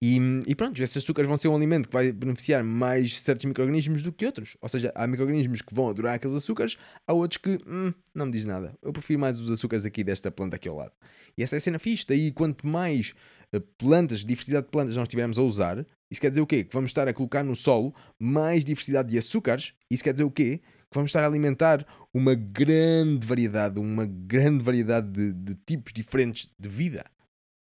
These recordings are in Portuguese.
E, e pronto, esses açúcares vão ser um alimento que vai beneficiar mais certos micro-organismos do que outros. Ou seja, há micro-organismos que vão adorar aqueles açúcares, há outros que hum, não me diz nada. Eu prefiro mais os açúcares aqui desta planta aqui ao lado. E essa é a cena fixe. Daí, quanto mais uh, plantas, diversidade de plantas nós tivermos a usar, isso quer dizer o quê? Que vamos estar a colocar no solo mais diversidade de açúcares. Isso quer dizer o quê? Que vamos estar a alimentar uma grande variedade, uma grande variedade de, de tipos diferentes de vida,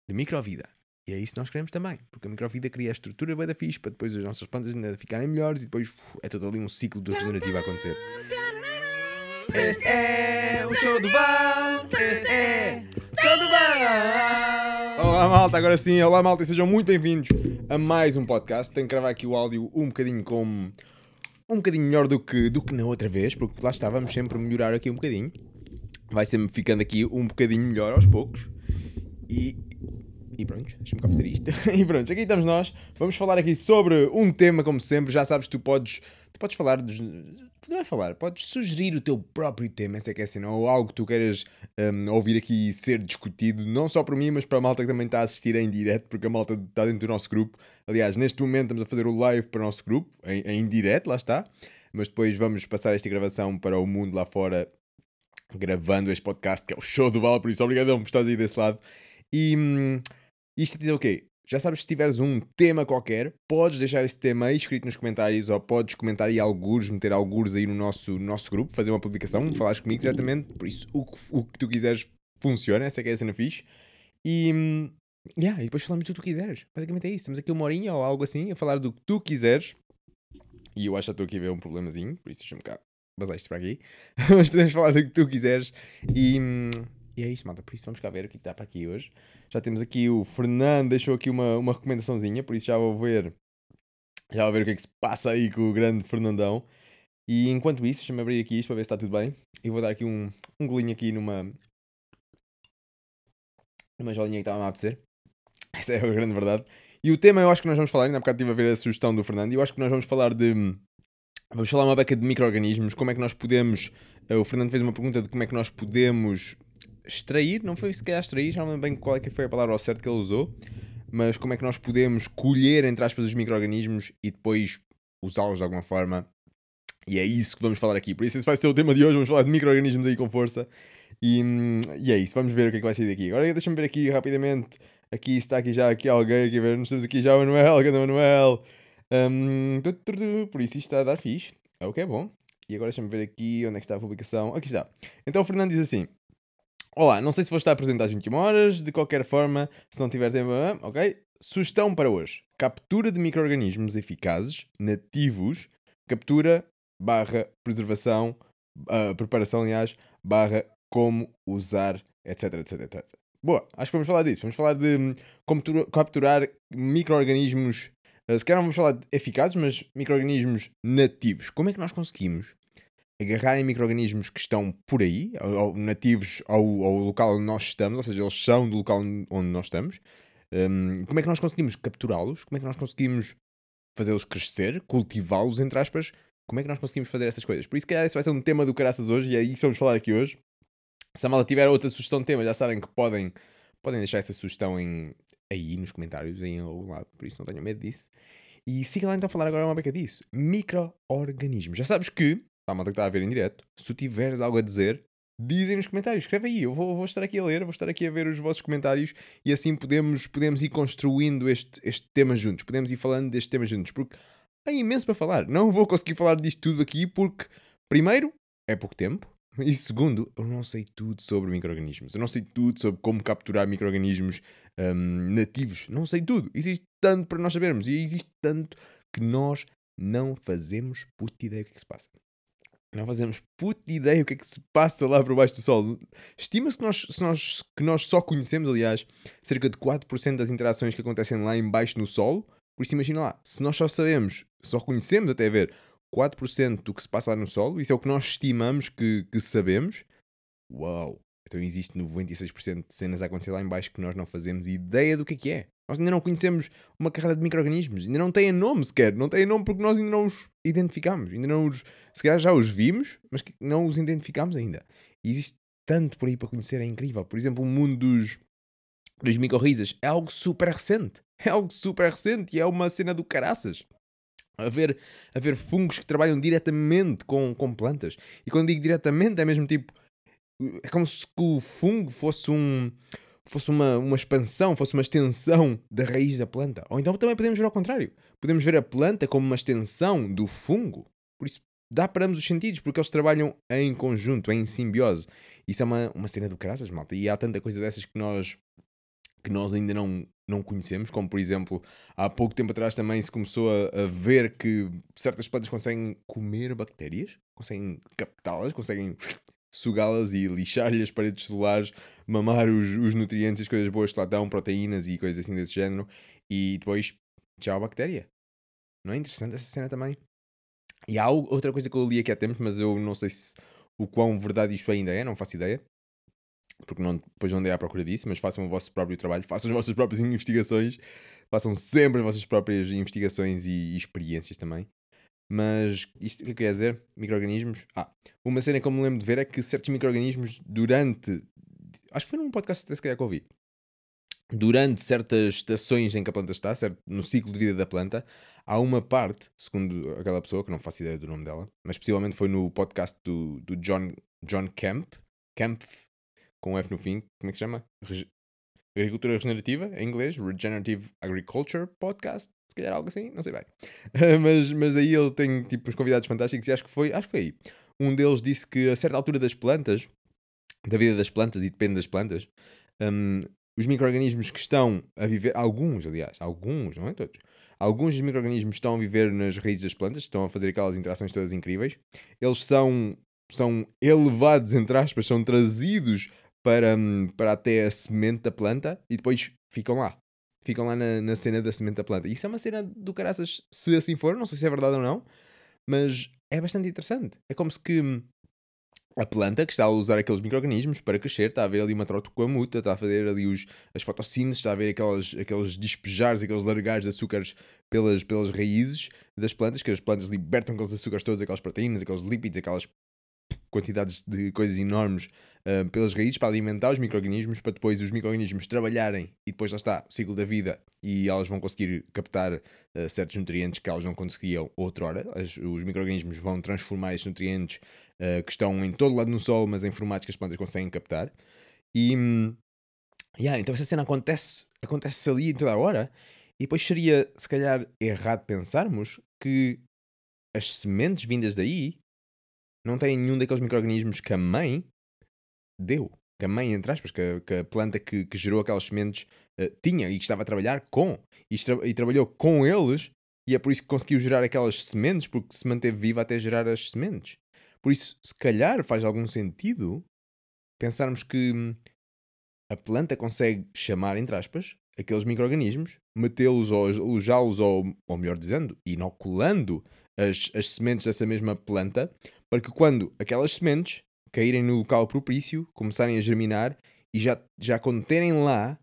de microvida. E é isso que nós queremos também, porque a microvida cria a estrutura bem da fixe para depois as nossas plantas ainda ficarem melhores e depois é todo ali um ciclo de regenerativo a acontecer. Este é o show do Val, este é o show do Val. Olá malta, agora sim, olá malta e sejam muito bem-vindos a mais um podcast. Tenho que gravar aqui o áudio um bocadinho com um bocadinho melhor do que, do que na outra vez, porque lá está, vamos sempre melhorar aqui um bocadinho. Vai sempre ficando aqui um bocadinho melhor aos poucos. E, e pronto, deixa-me cá fazer isto. e pronto, aqui estamos nós. Vamos falar aqui sobre um tema, como sempre. Já sabes, tu podes, tu podes falar dos. Não é falar, podes sugerir o teu próprio tema, essa é que é assim, ou algo que tu queiras um, ouvir aqui ser discutido, não só por mim, mas para a malta que também está a assistir em direto, porque a malta está dentro do nosso grupo. Aliás, neste momento estamos a fazer o live para o nosso grupo, em, em direto, lá está. Mas depois vamos passar esta gravação para o mundo lá fora, gravando este podcast, que é o show do Val, por isso obrigadão por estás aí desse lado. E hum, isto a dizer o quê? Já sabes, se tiveres um tema qualquer, podes deixar esse tema aí escrito nos comentários ou podes comentar aí alguns, meter alguns aí no nosso, no nosso grupo, fazer uma publicação, falares comigo diretamente. Por isso, o, o que tu quiseres funciona, essa é que é a cena fixe. E, hum, yeah, e depois falamos do que tu quiseres. Basicamente é isso. Temos aqui uma horinha ou algo assim a falar do que tu quiseres. E eu acho que estou aqui a ver um problemazinho, por isso deixa-me cá basar isto para aqui. Mas podemos falar do que tu quiseres. E. e é isso, malta. Por isso vamos cá ver o que está para aqui hoje. Já temos aqui o Fernando, deixou aqui uma, uma recomendaçãozinha, por isso já vou ver. Já vou ver o que é que se passa aí com o grande Fernandão. E enquanto isso, deixa-me abrir aqui isto para ver se está tudo bem. E vou dar aqui um, um golinho aqui numa. numa jolinha que estava a apetecer. Essa é a grande verdade. E o tema eu acho que nós vamos falar, ainda há bocado estive a ver a sugestão do Fernando, e eu acho que nós vamos falar de. Vamos falar uma beca de micro-organismos, como é que nós podemos. eh, O Fernando fez uma pergunta de como é que nós podemos extrair, não foi se calhar extrair, já não lembro bem qual é que foi a palavra ao certo que ele usou, mas como é que nós podemos colher, entre aspas, os micro-organismos e depois usá-los de alguma forma. E é isso que vamos falar aqui. Por isso, esse vai ser o tema de hoje. Vamos falar de micro-organismos aí com força. E, e é isso. Vamos ver o que é que vai sair daqui. Agora deixa-me ver aqui rapidamente. Aqui está aqui já aqui alguém aqui ver. Nós temos aqui já o Manuel. Cadê o Manuel? Tu, tu, tu, por isso isto está a dar fixe. É o que é bom. E agora deixa-me ver aqui onde é que está a publicação. Aqui está. Então o Fernando diz assim. Olá, não sei se vou estar presente às 21 horas, de qualquer forma, se não tiver tempo, ah, ok? Sugestão para hoje: captura de micro-organismos eficazes, nativos, captura barra preservação, ah, preparação, aliás, barra como usar, etc, etc, etc. Boa, acho que vamos falar disso. Vamos falar de hum, como tu- capturar micro-organismos, ah, se calhar não vamos falar de eficazes, mas micro-organismos nativos. Como é que nós conseguimos agarrar em micro-organismos que estão por aí, ou, nativos ao, ao local onde nós estamos, ou seja, eles são do local onde nós estamos. Hum, como é que nós conseguimos capturá-los? Como é que nós conseguimos fazê-los crescer, cultivá-los, entre aspas? Como é que nós conseguimos fazer essas coisas? Por isso, se calhar, isso vai ser um tema do caraças hoje e é isso que vamos falar aqui hoje. Se a malta tiver outra sugestão de tema, já sabem que podem, podem deixar essa sugestão em, aí nos comentários, em algum lado. Por isso, não tenham medo disso. E siga lá então a falar agora uma beca disso. Micro-organismos. Já sabes que, para a malta que está a ver em direto, se tu tiveres algo a dizer, dizem nos comentários, escreve aí. Eu vou, vou estar aqui a ler, vou estar aqui a ver os vossos comentários e assim podemos, podemos ir construindo este, este tema juntos. Podemos ir falando deste tema juntos. Porque há imenso para falar. Não vou conseguir falar disto tudo aqui porque, primeiro, é pouco tempo. E segundo, eu não sei tudo sobre micro-organismos. Eu não sei tudo sobre como capturar micro-organismos hum, nativos. Não sei tudo. Existe tanto para nós sabermos. E existe tanto que nós não fazemos puta ideia o que é que se passa. Não fazemos puta ideia o que é que se passa lá por baixo do sol. Estima-se que nós, nós, que nós só conhecemos, aliás, cerca de 4% das interações que acontecem lá em baixo no solo. Por isso imagina lá, se nós só sabemos, só conhecemos até ver 4% do que se passa lá no solo, isso é o que nós estimamos que, que sabemos. Uau! Então existe 96% de cenas a acontecer lá em baixo que nós não fazemos ideia do que é que é. Nós ainda não conhecemos uma carrada de micro-organismos, ainda não têm nome sequer, não têm nome porque nós ainda não os identificamos, ainda não os, se calhar já os vimos, mas não os identificamos ainda. E existe tanto por aí para conhecer, é incrível. Por exemplo, o mundo dos, dos micorrizas é algo super recente. É algo super recente e é uma cena do caraças. Haver, haver fungos que trabalham diretamente com, com plantas. E quando digo diretamente, é mesmo tipo. É como se o fungo fosse um. Fosse uma, uma expansão, fosse uma extensão da raiz da planta. Ou então também podemos ver ao contrário. Podemos ver a planta como uma extensão do fungo. Por isso, dá para ambos os sentidos, porque eles trabalham em conjunto, em simbiose. Isso é uma, uma cena do caraças, malta. E há tanta coisa dessas que nós, que nós ainda não, não conhecemos, como por exemplo, há pouco tempo atrás também se começou a, a ver que certas plantas conseguem comer bactérias, conseguem captá-las, conseguem sugá-las e lixar-lhe as paredes celulares, mamar os, os nutrientes e as coisas boas que lá dão, proteínas e coisas assim desse género, e depois, tchau, bactéria. Não é interessante essa cena também? E há outra coisa que eu li aqui há tempos, mas eu não sei se o quão verdade isto ainda é, não faço ideia. Porque não, depois não andei à procura disso, mas façam o vosso próprio trabalho, façam as vossas próprias investigações, façam sempre as vossas próprias investigações e, e experiências também. Mas isto que eu queria dizer, micro-organismos. Ah, uma cena que eu me lembro de ver é que certos micro-organismos, durante. Acho que foi num podcast até se calhar que eu ouvi. Durante certas estações em que a planta está, certo, no ciclo de vida da planta, há uma parte, segundo aquela pessoa, que não faço ideia do nome dela, mas possivelmente foi no podcast do, do John, John Kemp, Kemp, com um F no fim, como é que se chama? Reg Agricultura Regenerativa, em inglês, Regenerative Agriculture Podcast, se calhar algo assim, não sei bem. mas, mas aí ele tem tipo uns convidados fantásticos e acho que foi, acho que foi aí. Um deles disse que a certa altura das plantas, da vida das plantas e depende das plantas, um, os micro-organismos que estão a viver, alguns aliás, alguns, não é todos, alguns dos micro-organismos estão a viver nas raízes das plantas, estão a fazer aquelas interações todas incríveis, eles são, são elevados, entre aspas, são trazidos para, hum, para até a semente da planta e depois ficam lá. Ficam lá na, na cena da semente da planta. Isso é uma cena do caraças, se assim for, não sei se é verdade ou não, mas é bastante interessante. É como se que hum, a planta que está a usar aqueles micro-organismos para crescer, está a ver ali uma muta, está a fazer ali os, as fotossíntese, está a ver aqueles, aqueles despejares, aqueles largares de açúcares pelas, pelas raízes das plantas, que as plantas libertam aqueles açúcares todos, aquelas proteínas, aqueles lípidos, aquelas quantidades de coisas enormes uh, pelas raízes para alimentar os micro-organismos, para depois os micro-organismos trabalharem e depois lá está, o ciclo da vida, e elas vão conseguir captar uh, certos nutrientes que elas não conseguiam outrora. As, os micro-organismos vão transformar esses nutrientes uh, que estão em todo lado no solo, mas em formatos que as plantas conseguem captar. E. Um, yeah, então essa cena acontece, acontece ali em toda a hora. E depois seria, se calhar, errado pensarmos que as sementes vindas daí não têm nenhum daqueles micro-organismos que a mãe deu. Que a mãe, entre aspas, que a, que a planta que, que, gerou aquelas sementes uh, tinha e que estava a trabalhar com. E, e, trabalhou com eles e é por isso que conseguiu gerar aquelas sementes, porque se manteve viva até gerar as sementes. Por isso, se calhar faz algum sentido pensarmos que hum, a planta consegue chamar, entre aspas, aqueles micro-organismos, metê-los ou alojá-los, ou, ou melhor dizendo, inoculando as, as sementes dessa mesma planta, para que quando aquelas sementes caírem no local propício, começarem a germinar e já, já conterem lá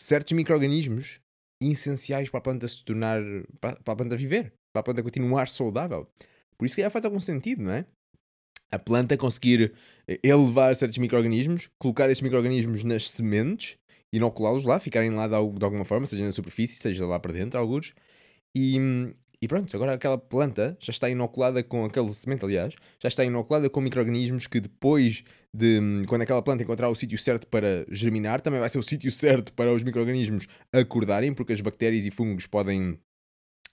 certos micro-organismos essenciais para a planta se tornar, para, para a planta viver, para a planta continuar saudável. Por isso que já faz algum sentido, não é? A planta conseguir eh, elevar certos micro-organismos, colocar esses micro-organismos nas sementes, inoculá-los lá, ficarem lá de, de, alguma forma, seja na superfície, seja lá para dentro, alguns, e, e pronto, agora aquela planta já está inoculada com aquele semente, aliás, já está inoculada com micro-organismos que depois de quando aquela planta encontrar o sítio certo para germinar, também vai ser o sítio certo para os micro-organismos acordarem, porque as bactérias e fungos podem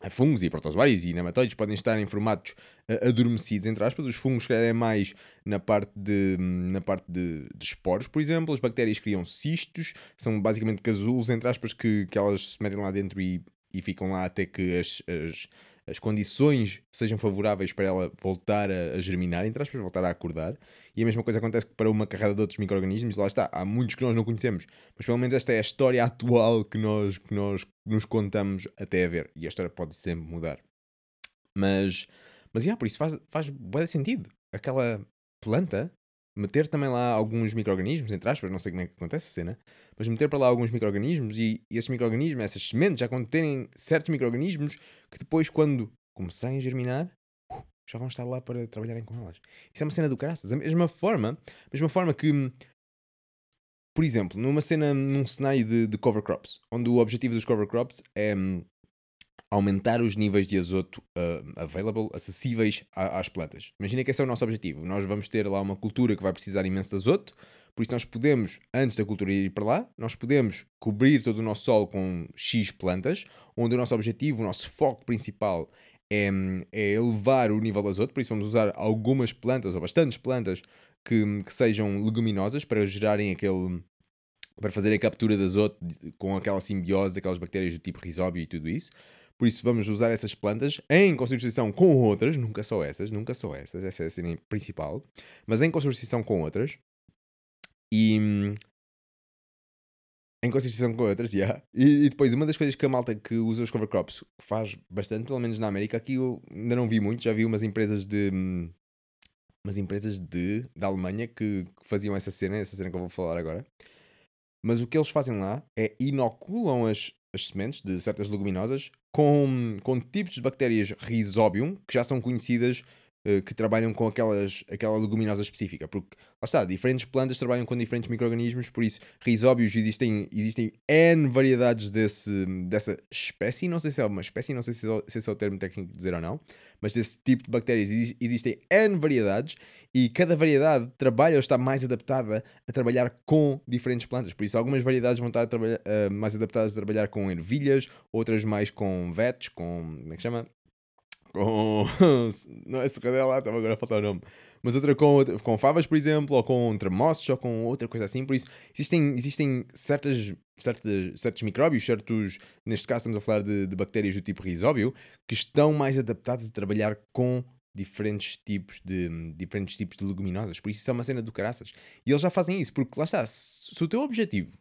fungos e protozoários e nematóides podem estar em formatos uh, adormecidos, entre aspas. Os fungos é mais na parte, de, na parte de, de, esporos, por exemplo. As bactérias criam cistos, são basicamente casulos, entre aspas, que, que elas se metem lá dentro e e ficam lá até que as, as, as condições sejam favoráveis para ela voltar a, a germinar, entre aspas, voltar a acordar. E a mesma coisa acontece para uma carrada de outros micro-organismos, lá está, há muitos que nós não conhecemos, mas pelo menos esta é a história atual que nós, que nós nos contamos até a ver. E a história pode sempre mudar. Mas, mas yeah, por isso faz, faz bem sentido. Aquela planta meter também lá alguns micro-organismos, entre aspas, não sei como é que acontece a cena, mas meter para lá alguns micro-organismos e, e esses micro-organismos, essas sementes já conterem certos micro-organismos que depois, quando começarem a germinar, uh, já vão estar lá para trabalharem com elas. Isso é uma cena do caraças. Da mesma forma, mesma forma que por exemplo, numa cena, num cenário de, de cover crops, onde o objetivo dos cover crops é hum, aumentar os níveis de azoto uh, available, acessíveis a, às plantas. Imagina que esse é o nosso objetivo. Nós vamos ter lá uma cultura que vai precisar imenso de azoto, por isso nós podemos, antes da cultura ir para lá, nós podemos cobrir todo o nosso solo com X plantas, onde o nosso objetivo, o nosso foco principal é, é elevar o nível de azoto, por isso vamos usar algumas plantas, ou bastantes plantas, que, que sejam leguminosas para gerarem aquele para fazer a captura de azoto com aquela simbiose daquelas bactérias do tipo risóbio e tudo isso. Por isso vamos usar essas plantas em consubstituição com outras, nunca só essas, nunca só essas, essa é a cena principal, mas em consubstituição com outras. E em consubstituição com outras, yeah. E, e, depois, uma das coisas que a malta que usa os cover crops faz bastante, pelo menos na América, aqui eu ainda não vi muito, já vi umas empresas de. umas empresas de, da Alemanha que, que faziam essa cena, essa cena que eu vou falar agora. Mas o que eles fazem lá é inoculam as, as sementes de certas leguminosas com, com tipos de bactérias Rhizobium que já são conhecidas eh, que trabalham com aquelas, aquela leguminosa específica, porque lá está, diferentes plantas trabalham com diferentes micro-organismos, por isso, risóbios existem, existem N variedades desse, dessa espécie, não sei se é uma espécie, não sei se é, se é o termo técnico de dizer ou não, mas desse tipo de bactérias existem N variedades e cada variedade trabalha ou está mais adaptada a trabalhar com diferentes plantas. Por isso, algumas variedades vão estar uh, mais adaptadas a trabalhar com ervilhas, outras mais com vetes, com. Como é que chama? com. não é serradela, estava agora a faltar o nome. Mas outra com, com favas, por exemplo, ou com tremoços, ou com outra coisa assim. Por isso, existem, existem certas, certas, certos micróbios, certos. Neste caso, estamos a falar de, de bactérias do tipo risóbio, que estão mais adaptadas a trabalhar com diferentes tipos de diferentes tipos de leguminosas. Por isso, isso é uma cena do caraças. E eles já fazem isso, porque lá está, se, se o teu objetivo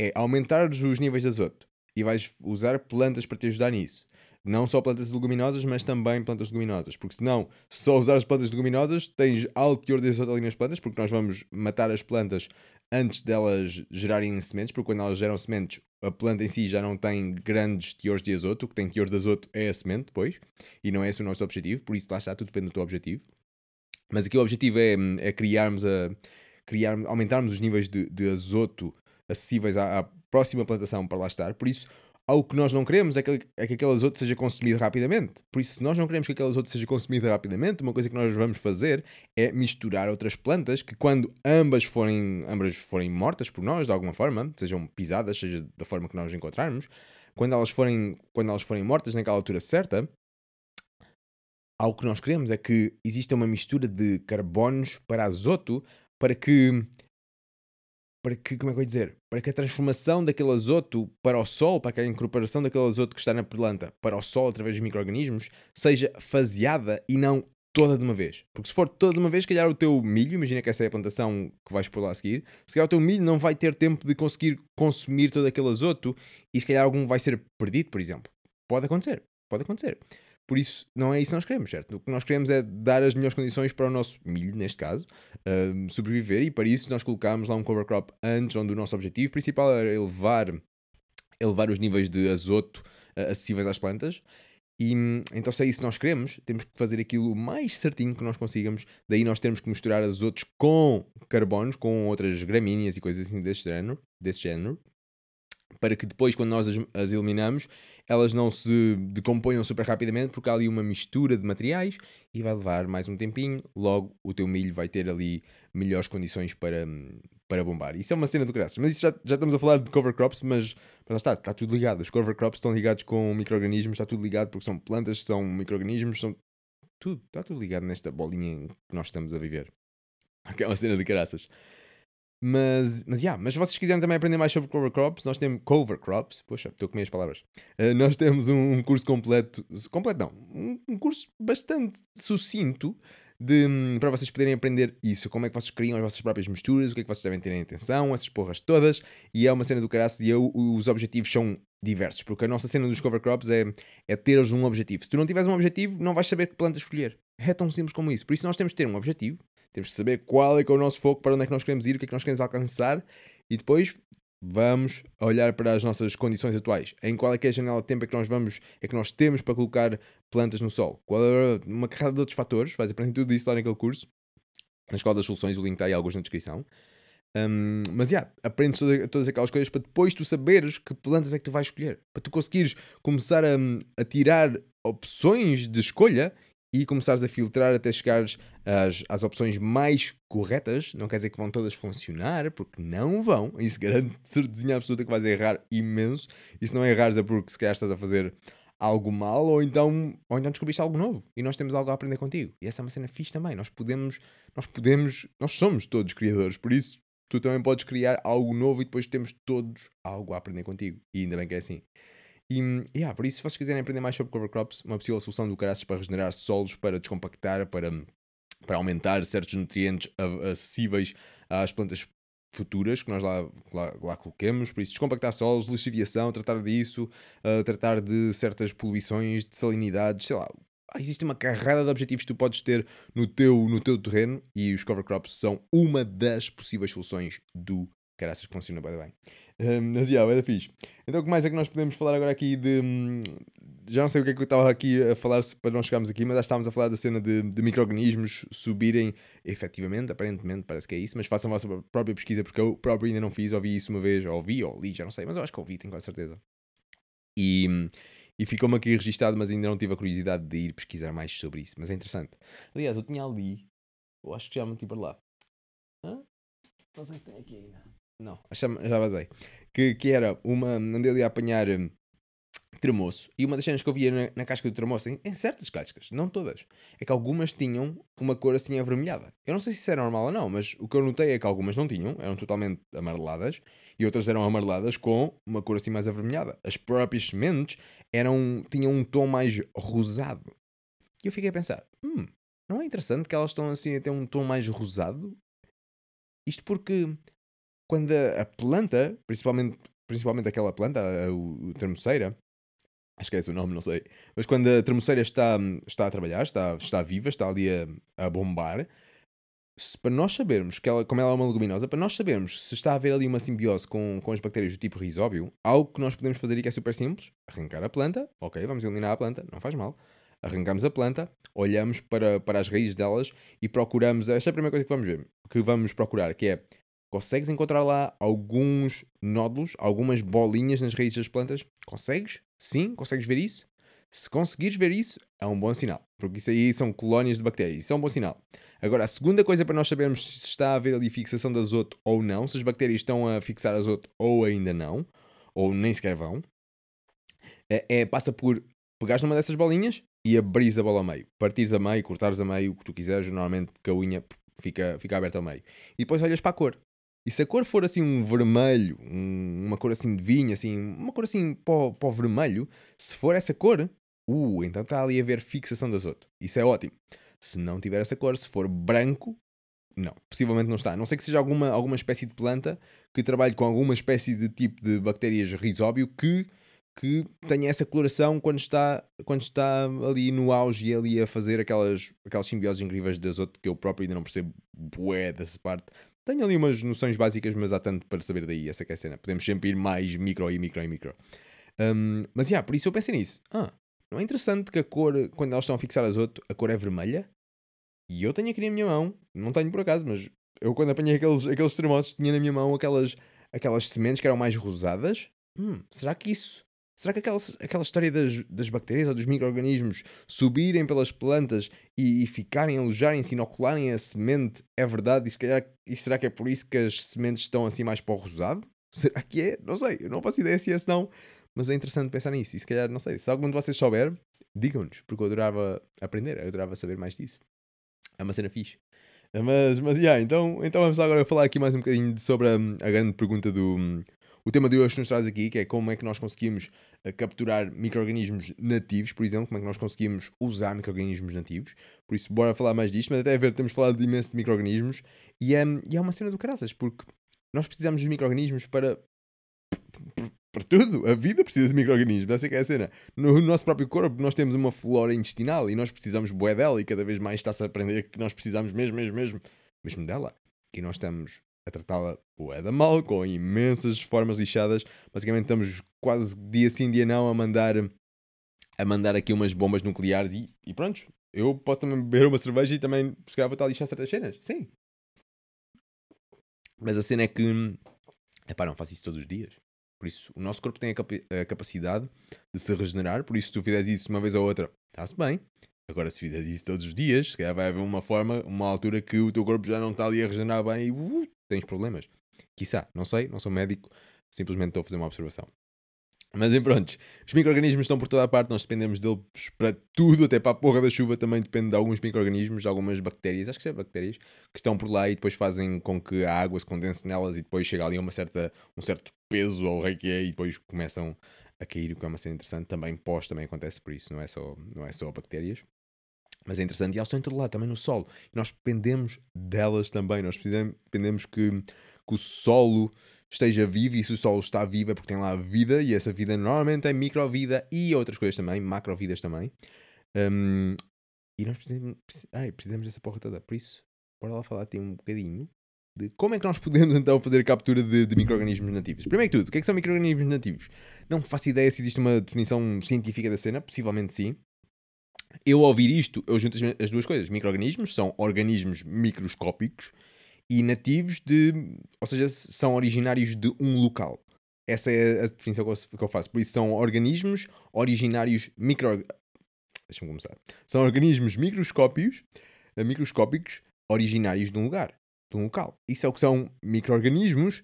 é aumentar os níveis de azoto e vais usar plantas para te ajudar nisso não só plantas leguminosas, mas também plantas leguminosas. Porque senão, se só usar as plantas leguminosas, tens alto teor de azoto ali nas plantas, porque nós vamos matar as plantas antes delas gerarem sementes, porque quando elas geram sementes, a planta em si já não tem grandes teores de azoto. O que tem teor de azoto é a semente depois, e não é esse o nosso objetivo, por isso lá está, tudo depende do teu objetivo. Mas aqui o objetivo é, é criarmos a. Criar, aumentarmos os níveis de, de azoto acessíveis à, à próxima plantação para lá estar. Por isso, algo que nós não queremos é que, é que aquele azoto seja consumido rapidamente. Por isso, se nós não queremos que aquele azoto seja consumido rapidamente, uma coisa que nós vamos fazer é misturar outras plantas que, quando ambas forem, ambas forem mortas por nós, de alguma forma, sejam pisadas, seja da forma que nós encontrarmos, quando elas forem, quando elas forem mortas naquela altura certa, algo que nós queremos é que exista uma mistura de carbonos para azoto para que para que, como é que eu ia dizer? Para que a transformação daquele azoto para o sol, para que a incorporação daquele azoto que está na planta para o sol através dos micro-organismos, seja faseada e não toda de uma vez. Porque se for toda de uma vez, se calhar o teu milho, imagina que essa é a plantação que vais por lá a seguir, se calhar o teu milho não vai ter tempo de conseguir consumir todo aquele azoto e se calhar algum vai ser perdido, por exemplo. Pode acontecer, pode acontecer. Por isso, não é isso que nós queremos, certo? O que nós queremos é dar as melhores condições para o nosso milho, neste caso, sobreviver, e para isso nós colocámos lá um cover crop antes, onde o nosso objetivo principal era elevar, elevar os níveis de azoto uh, acessíveis às plantas. E então, se é isso que nós queremos, temos que fazer aquilo mais certinho que nós consigamos. Daí, nós temos que misturar azotos com carbonos, com outras gramíneas e coisas assim desse género. Desse género para que depois, quando nós as, as, eliminamos, elas não se decomponham super rapidamente, porque há ali uma mistura de materiais e vai levar mais um tempinho. Logo, o teu milho vai ter ali melhores condições para, para bombar. Isso é uma cena do graças. Mas isso já, já estamos a falar de cover crops, mas, mas está, está tudo ligado. Os cover crops estão ligados com micro-organismos, está tudo ligado porque são plantas, são micro-organismos, são tudo, está tudo ligado nesta bolinha que nós estamos a viver. Que é uma cena de graças. Mas, mas, yeah, mas se vocês quiserem também aprender mais sobre cover crops, nós temos cover crops, poxa, estou a comer as palavras. Uh, nós temos um, um, curso completo, completo não, um, um curso bastante sucinto de, um, para vocês poderem aprender isso, como é que vocês criam as vossas próprias misturas, o que é que vocês devem ter em atenção, essas porras todas, e é uma cena do caraças e eu, os objetivos são diversos, porque a nossa cena dos cover crops é, é teres um objetivo. Se tu não tiveres um objetivo, não vais saber que planta escolher. É tão simples como isso. Por isso nós temos de ter um objetivo, temos de saber qual é que é o nosso foco, para onde é que nós queremos ir, o que é que nós queremos alcançar e depois vamos olhar para as nossas condições atuais. Em qual é que é a janela de tempo é que nós vamos, é que nós temos para colocar plantas no sol. Qual é uma carrada de outros fatores, vais aprender tudo isso lá naquele curso. Na Escola das Soluções, o link está aí alguns na descrição. Um, mas, já, yeah, aprendes todas, todas, aquelas coisas para depois tu saberes que plantas é que tu vais escolher. Para tu conseguires começar a, a tirar opções de escolha e começares a filtrar até chegares às, às opções mais corretas. Não quer dizer que vão todas funcionar, porque não vão. Isso garante certezinha absoluta que vais errar imenso. E se não errares é porque se calhar estás a fazer algo mal ou então, ou então descobriste algo novo e nós temos algo a aprender contigo. E essa é uma cena fixe também. Nós podemos, nós podemos, nós somos todos criadores, por isso tu também podes criar algo novo e depois temos todos algo a aprender contigo. E ainda bem que é assim. E, yeah, por isso, se vocês quiserem aprender mais sobre cover crops, uma possível solução do caraças para regenerar solos, para descompactar, para, para aumentar certos nutrientes acessíveis às plantas futuras que nós lá, lá, lá coloquemos. Por isso, descompactar solos, lixiviação, tratar disso, uh, tratar de certas poluições, de salinidades, sei lá. Existe uma carrada de objetivos que tu podes ter no teu, no teu terreno e os cover crops são uma das possíveis soluções do caraças funciona bem bem. Um, mas, yeah, é fixe. Então, o que mais é que nós podemos falar agora aqui de... Hum, já não sei o que é que eu estava aqui a falar para não chegarmos aqui, mas já estávamos a falar da cena de, de micro-organismos subirem, efetivamente, aparentemente, parece que é isso, mas façam a vossa própria pesquisa, porque eu próprio ainda não fiz, ouvi isso uma vez, ouvi ou li, já não sei, mas eu acho que ouvi, tenho quase certeza. E, e ficou-me aqui registado, mas ainda não tive a curiosidade de ir pesquisar mais sobre isso, mas é interessante. Aliás, eu tinha ali, eu acho que já meti para lá. Hã? Não sei se tem aqui ainda. Não, já, já vazei. Que, que era uma. Andei ali a apanhar hum, tremoço. E uma das cenas que eu via na, na casca do tremoço, em, em, certas cascas, não todas, é que algumas tinham uma cor assim avermelhada. Eu não sei se isso é normal ou não, mas o que eu notei é que algumas não tinham, eram totalmente amareladas, e outras eram amareladas com uma cor assim mais avermelhada. As próprias sementes eram, tinham um tom mais rosado. E eu fiquei a pensar, hum, não é interessante que elas estão assim a ter um tom mais rosado? Isto porque quando a, a planta, principalmente, principalmente aquela planta, a, o, o termoceira, acho que é esse o nome, não sei, mas quando a termoceira está, está a trabalhar, está, está viva, está ali a, a bombar, se, para nós sabermos que ela, como ela é uma leguminosa, para nós sabermos se está a haver ali uma simbiose com, com as bactérias do tipo risóbio, algo que nós podemos fazer e que é super simples, arrancar a planta, ok, vamos eliminar a planta, não faz mal. Arrancamos a planta, olhamos para, para as raízes delas e procuramos, esta é a primeira coisa que vamos ver, que vamos procurar, que é Consegues encontrar lá alguns nódulos, algumas bolinhas nas raízes das plantas? Consegues? Sim? Consegues ver isso? Se conseguires ver isso, é um bom sinal, porque isso aí são colónias de bactérias, isso é um bom sinal. Agora, a segunda coisa para nós sabermos se está a haver ali fixação de azoto ou não, se as bactérias estão a fixar azoto ou ainda não, ou nem sequer vão, é, é passa por pegares numa dessas bolinhas e abris a bola a meio, partires a meio, cortares a meio, o que tu quiseres, normalmente com a unha fica, fica aberta a meio. E depois olhas para a cor. E se a cor for assim um vermelho, um, uma cor assim de vinho, assim, uma cor assim para o vermelho, se for essa cor, uh, então está ali a ver fixação de azoto. Isso é ótimo. Se não tiver essa cor, se for branco, não, possivelmente não está. A não sei que seja alguma, alguma espécie de planta que trabalhe com alguma espécie de tipo de bactérias risóbio que, que tenha essa coloração quando está, quando está ali no auge e ali a fazer aquelas, aquelas simbioses incríveis de azoto que eu próprio ainda não percebo bué dessa parte. Tenho ali umas noções básicas, mas há tanto para saber daí, essa que é a cena. Podemos sempre ir mais micro e micro e micro. Um, mas, yeah, por isso eu pensei nisso. Ah, não é interessante que a cor, quando elas estão a fixar azoto, a cor é vermelha? E eu tenho aqui na minha mão, não tenho por acaso, mas eu quando apanhei aqueles, aqueles termossos tinha na minha mão aquelas, aquelas sementes que eram mais rosadas. Hum, será que isso Será que aquela, aquela história das, das bactérias ou dos micro-organismos subirem pelas plantas e, e ficarem, alojarem-se, inocularem a semente é verdade? E, se calhar, e será que é por isso que as sementes estão assim mais para o rosado? Será que é? Não sei, eu não faço ideia se é assim não, mas é interessante pensar nisso. E se calhar, não sei, se algum de vocês souber, digam-nos, porque eu adorava aprender, eu adorava saber mais disso. É uma cena fixe. Mas, mas, yeah, então, então vamos agora falar aqui mais um bocadinho sobre a, a grande pergunta do o tema de hoje nos traz aqui, que é como é que nós conseguimos uh, capturar micro-organismos nativos, por exemplo, como é que nós conseguimos usar micro-organismos nativos. Por isso, bora falar mais disto, mas até a ver, temos falado de imenso de micro-organismos e, um, e é uma cena do caraças, porque nós precisamos dos micro-organismos para, para tudo. A vida precisa de micro-organismos, essa é que é a cena. No nosso próprio corpo nós temos uma flora intestinal e nós precisamos bué dela e cada vez mais está-se a aprender que nós precisamos mesmo, mesmo, mesmo, mesmo dela. E nós estamos a tratá-la da mal, com imensas formas lixadas. Basicamente estamos quase dia sim, dia não a mandar, a mandar aqui umas bombas nucleares e, e pronto. Eu posso também beber uma cerveja e também se calhar vou estar a lixar certas cenas. Sim. Mas a cena é que, epá, não faço isso todos os dias. Por isso, o nosso corpo tem a, capa a capacidade de se regenerar. Por isso, se tu fizeres isso uma vez ou outra, está-se bem. Agora, se fizeres isso todos os dias, se calhar vai haver uma forma, uma altura que o teu corpo já não está ali a regenerar bem e uh, tens problemas. Quiçá, não sei, não sou médico, simplesmente estou a fazer uma observação. Mas em os micro-organismos estão por toda a parte, nós dependemos deles para tudo, até para a porra da chuva também depende de alguns micro-organismos, de algumas bactérias, acho que são bactérias, que estão por lá e depois fazem com que a água se condense nelas e depois chega ali a uma certa, um certo peso ou o rei que é e depois começam a cair, o que é uma cena interessante. Também pós também acontece por isso, não é só, não é só bactérias. Mas é interessante, e elas estão em todo lado, também no solo. E nós dependemos delas também. Nós dependemos que, que o solo esteja vivo, e se o solo está vivo é porque tem lá vida, e essa vida normalmente é microvida e outras coisas também, macrovidas também. Um, e nós precisamos, ai, precisamos dessa porra toda. Por isso, bora lá falar aqui um bocadinho de como é que nós podemos então fazer a captura de, de micro-organismos nativos. Primeiro que tudo, o que é que são micro-organismos nativos? Não faço ideia se existe uma definição científica da cena, possivelmente sim. Eu ao ouvir isto, eu junto as duas coisas. Micro-organismos são organismos microscópicos e nativos de. Ou seja, são originários de um local. Essa é a definição que eu faço. Por isso, são organismos originários micro. Deixa-me começar. São organismos microscópicos, eh, microscópicos originários de um lugar, de um local. Isso é o que são micro-organismos.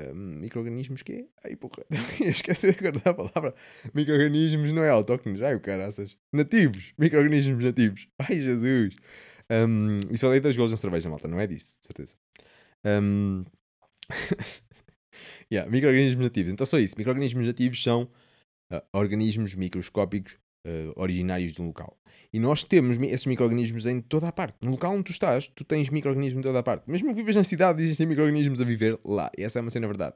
Uh, micro-organismos que? Ai, porra, esqueci de guardar a palavra. Micro-organismos não é autóctonos, ai o caraças. Nativos, micro-organismos nativos. Ai Jesus. Um, e só dei dois gols na cerveja, malta, não é disso, de certeza. Um... yeah, micro-organismos nativos. Então, só isso. Micro-organismos nativos são uh, organismos microscópicos uh, originários de um local. E nós temos esses micro-organismos em toda a parte. No local onde tu estás, tu tens micro-organismos em toda a parte. Mesmo que vivas na cidade, existem micro-organismos a viver lá. E essa é uma cena verdade.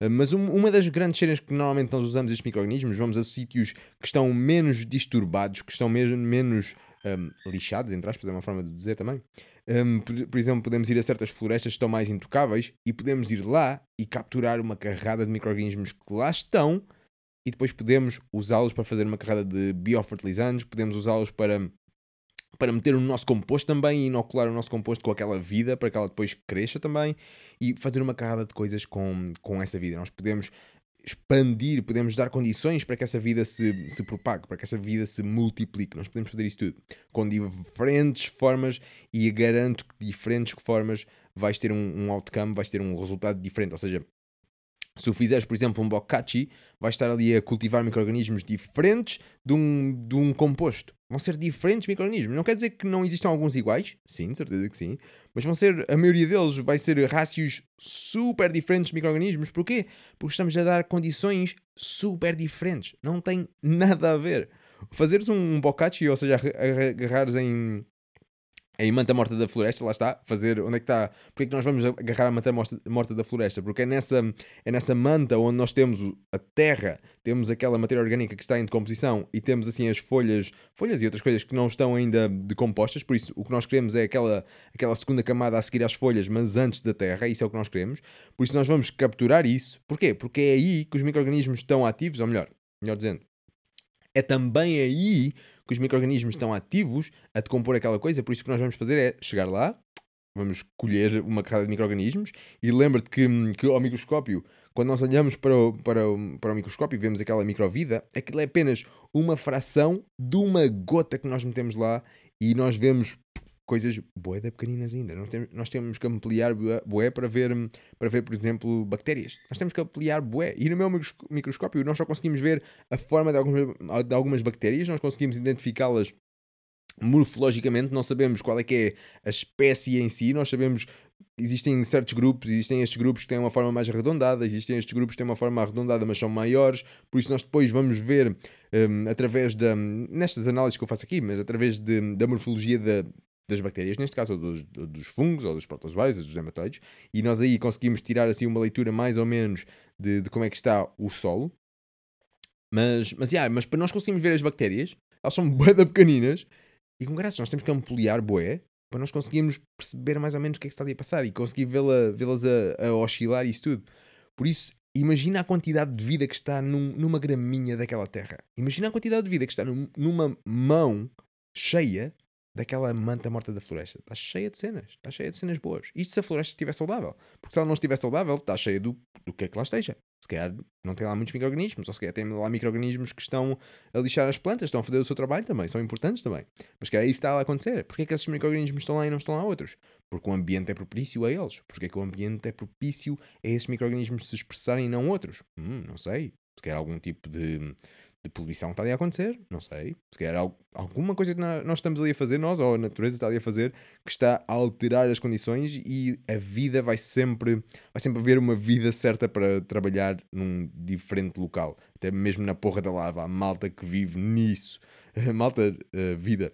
Uh, mas um, uma das grandes cenas que normalmente nós usamos estes micro-organismos, vamos a sítios que estão menos disturbados, que estão mesmo menos um, lixados, entre aspas, é uma forma de dizer também. Um, por, por, exemplo, podemos ir a certas florestas que estão mais intocáveis e podemos ir lá e capturar uma carrada de micro-organismos que lá estão e depois podemos usá-los para fazer uma carrada de biofertilizantes, podemos usá-los para, para meter no nosso composto também e inocular o nosso composto com aquela vida para que ela depois cresça também e fazer uma carrada de coisas com, com essa vida. Nós podemos expandir, podemos dar condições para que essa vida se, se propague, para que essa vida se multiplique. Nós podemos fazer isso tudo com diferentes formas e garanto que diferentes formas vais ter um, um outcome, vais ter um resultado diferente. Ou seja, se tu fizeres, por exemplo, um bokachi, vais estar ali a cultivar micro-organismos diferentes de um, de um composto. Vão ser diferentes micro-organismos. Não quer dizer que não existam alguns iguais, sim, de certeza que sim, mas vão ser, a maioria deles vai ser rácios super diferentes de micro-organismos. Porquê? Porque estamos a dar condições super diferentes. Não tem nada a ver. Fazeres um bokachi, ou seja, agarrares em em Manta Morta da Floresta, lá está, fazer onde é que está, porque é que nós vamos agarrar a Manta Morta da Floresta? Porque é nessa, é nessa manta onde nós temos a terra, temos aquela matéria orgânica que está em decomposição e temos assim as folhas, folhas e outras coisas que não estão ainda decompostas, por isso o que nós queremos é aquela, aquela segunda camada a seguir às folhas, mas antes da terra, isso é o que nós queremos, por isso nós vamos capturar isso, porquê? Porque é aí que os micro-organismos estão ativos, ou melhor, melhor dizendo, é também aí que os micro-organismos estão ativos a decompor aquela coisa, por isso o que nós vamos fazer é chegar lá, vamos colher uma carrada de micro-organismos. E lembra-te que, que ao microscópio, quando nós olhamos para o, para o, para o microscópio e vemos aquela microvida, aquilo é apenas uma fração de uma gota que nós metemos lá e nós vemos coisas bué da pequeninas ainda. Nós temos, nós temos que ampliar bué para ver, para ver, por exemplo, bactérias. Nós temos que ampliar bué. E no meu microscópio nós só conseguimos ver a forma de algumas, de algumas bactérias, nós conseguimos identificá-las morfologicamente, não sabemos qual é que é a espécie em si, nós sabemos existem certos grupos, existem estes grupos que têm uma forma mais arredondada, existem estes grupos que têm uma forma arredondada, mas são maiores, por isso nós depois vamos ver um, através da, nestas análises que eu faço aqui, mas através de, da morfologia da, das bactérias, neste caso, ou dos, dos fungos, ou dos protozoários, ou dos nematóides, e nós aí conseguimos tirar assim uma leitura mais ou menos de, de como é que está o solo. Mas, mas, yeah, mas para nós conseguirmos ver as bactérias, elas são bué pequeninas, e com graça nós temos que ampliar bué, para nós conseguirmos perceber mais ou menos o que é que está ali a passar, e conseguir vê-las vê a, a oscilar e isso tudo. Por isso, imagina a quantidade de vida que está num, numa graminha daquela terra. Imagina a quantidade de vida que está num, numa mão cheia daquela manta morta da floresta. Está cheia de cenas. Está cheia de cenas boas. Isto se a floresta estiver saudável. Porque se ela não estiver saudável, está cheia do, do que é que lá esteja. Se calhar não tem lá muitos micro-organismos, ou se calhar tem lá micro-organismos que estão a lixar as plantas, estão a fazer o seu trabalho também, são importantes também. Mas que é isso que está a acontecer. Porquê é que esses micro-organismos estão lá e não estão lá outros? Porque o ambiente é propício a eles. Porquê é que o ambiente é propício a esses micro-organismos se expressarem e não outros? Hum, não sei. Se calhar algum tipo de de poluição está ali a acontecer, não sei. Se calhar alguma coisa que nós estamos ali a fazer, nós ou a natureza está ali a fazer, que está a alterar as condições e a vida vai sempre, vai sempre haver uma vida certa para trabalhar num diferente local. Até mesmo na porra da lava, a malta que vive nisso, malta a vida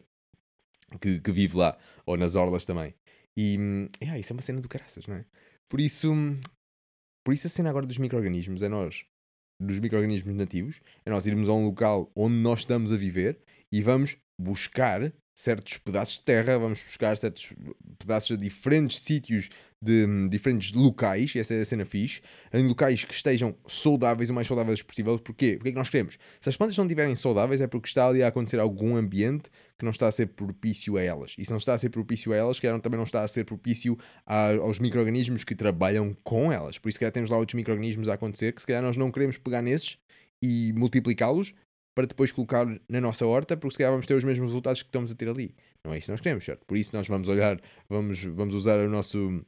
que, que vive lá, ou nas orlas também. E yeah, isso é uma cena do caraças, não é? Por isso, por isso a cena agora dos micro-organismos é nós dos micro-organismos nativos é nós irmos a um local onde nós estamos a viver e vamos buscar certos pedaços de terra, vamos buscar certos pedaços de diferentes sítios, de um, diferentes locais, essa é a cena fixe, em locais que estejam saudáveis, o mais saudáveis possível. Porquê? Porque é que nós queremos? Se as plantas não estiverem saudáveis é porque está ali a acontecer algum ambiente que não está a ser propício a elas. E se não está a ser propício a elas, que também não está a ser propício a, aos micro-organismos que trabalham com elas. Por isso que temos lá outros micro-organismos a acontecer, que se calhar nós não queremos pegar nesses e multiplicá-los, para depois colocar na nossa horta, porque se calhar vamos ter os mesmos resultados que estamos a ter ali. Não é isso que nós queremos, certo? Por isso nós vamos olhar, vamos, vamos usar o nosso,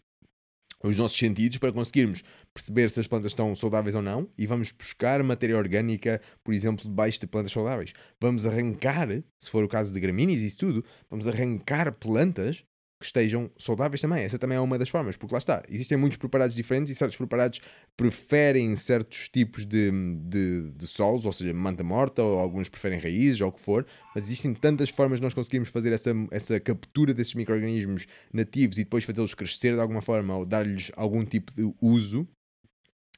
os nossos sentidos para conseguirmos perceber se as plantas estão saudáveis ou não e vamos buscar matéria orgânica, por exemplo, debaixo de plantas saudáveis. Vamos arrancar, se for o caso de gramíneas e isso tudo, vamos arrancar plantas que estejam saudáveis também. Essa também é uma das formas, porque lá está, existem muitos preparados diferentes e certos preparados preferem certos tipos de, de, de solos, ou seja, manta morta, ou alguns preferem raízes, ou o que for, mas existem tantas formas de nós conseguirmos fazer essa, essa captura desses micro-organismos nativos e depois fazê-los crescer de alguma forma, ou dar-lhes algum tipo de uso,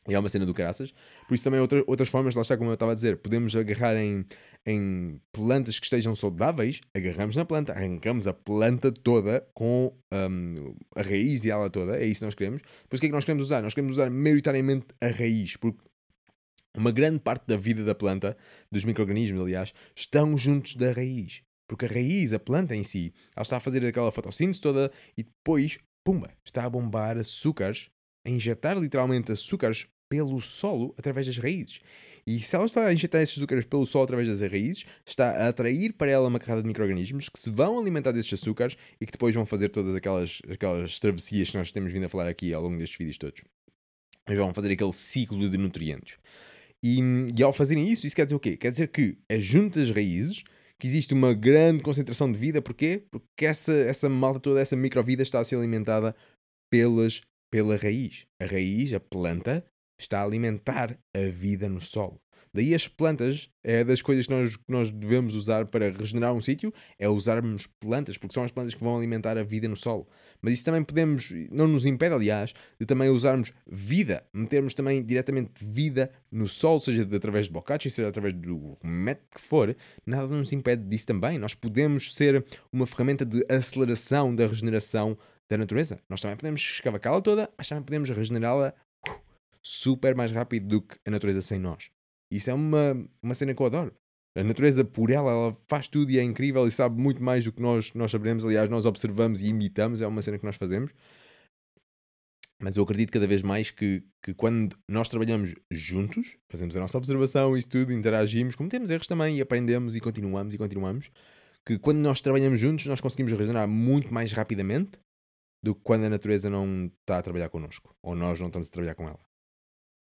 e é uma cena do caraças. Por isso também outra, outras formas, lá está como eu estava a dizer, podemos agarrar em, em plantas que estejam saudáveis, agarramos na planta, arrancamos a planta toda com um, a raiz e ela toda, é isso que nós queremos. Pois o que é que nós queremos usar? Nós queremos usar maioritariamente a raiz, porque uma grande parte da vida da planta, dos micro-organismos aliás, estão juntos da raiz. Porque a raiz, a planta em si, ela está a fazer aquela fotossíntese toda e depois, pumba, está a bombar açúcares, a injetar literalmente açúcares pelo solo através das raízes. E se ela está a injetar esses açúcares pelo solo através das raízes, está a atrair para ela uma carrada de micro-organismos que se vão alimentar desses açúcares e que depois vão fazer todas aquelas, aquelas travessias que nós temos vindo a falar aqui ao longo destes vídeos todos. Eles vão fazer aquele ciclo de nutrientes. E, e ao fazerem isso, isso quer dizer o quê? Quer dizer que é junto das raízes que existe uma grande concentração de vida. Porquê? Porque essa, essa malta toda, essa microvida está a ser alimentada pelas, pela raiz. A raiz, a planta, está a alimentar a vida no solo. Daí as plantas é das coisas que nós, que nós devemos usar para regenerar um sítio, é usarmos plantas, porque são as plantas que vão alimentar a vida no solo. Mas isso também podemos, não nos impede, aliás, de também usarmos vida, metermos também diretamente vida no solo, seja através de bocachi, seja através do método que for, nada nos impede disso também. Nós podemos ser uma ferramenta de aceleração da regeneração da natureza. Nós também podemos escavacá-la toda, mas também podemos regenerá-la super mais rápido do que a natureza sem nós. Isso é uma, uma cena que eu adoro. A natureza, por ela, ela faz tudo e é incrível e sabe muito mais do que nós, nós saberemos. Aliás, nós observamos e imitamos, é uma cena que nós fazemos. Mas eu acredito cada vez mais que, que quando nós trabalhamos juntos, fazemos a nossa observação, isso tudo, interagimos, cometemos erros também e aprendemos e continuamos e continuamos, que quando nós trabalhamos juntos, nós conseguimos regenerar muito mais rapidamente do que quando a natureza não está a trabalhar connosco ou nós não estamos a trabalhar com ela.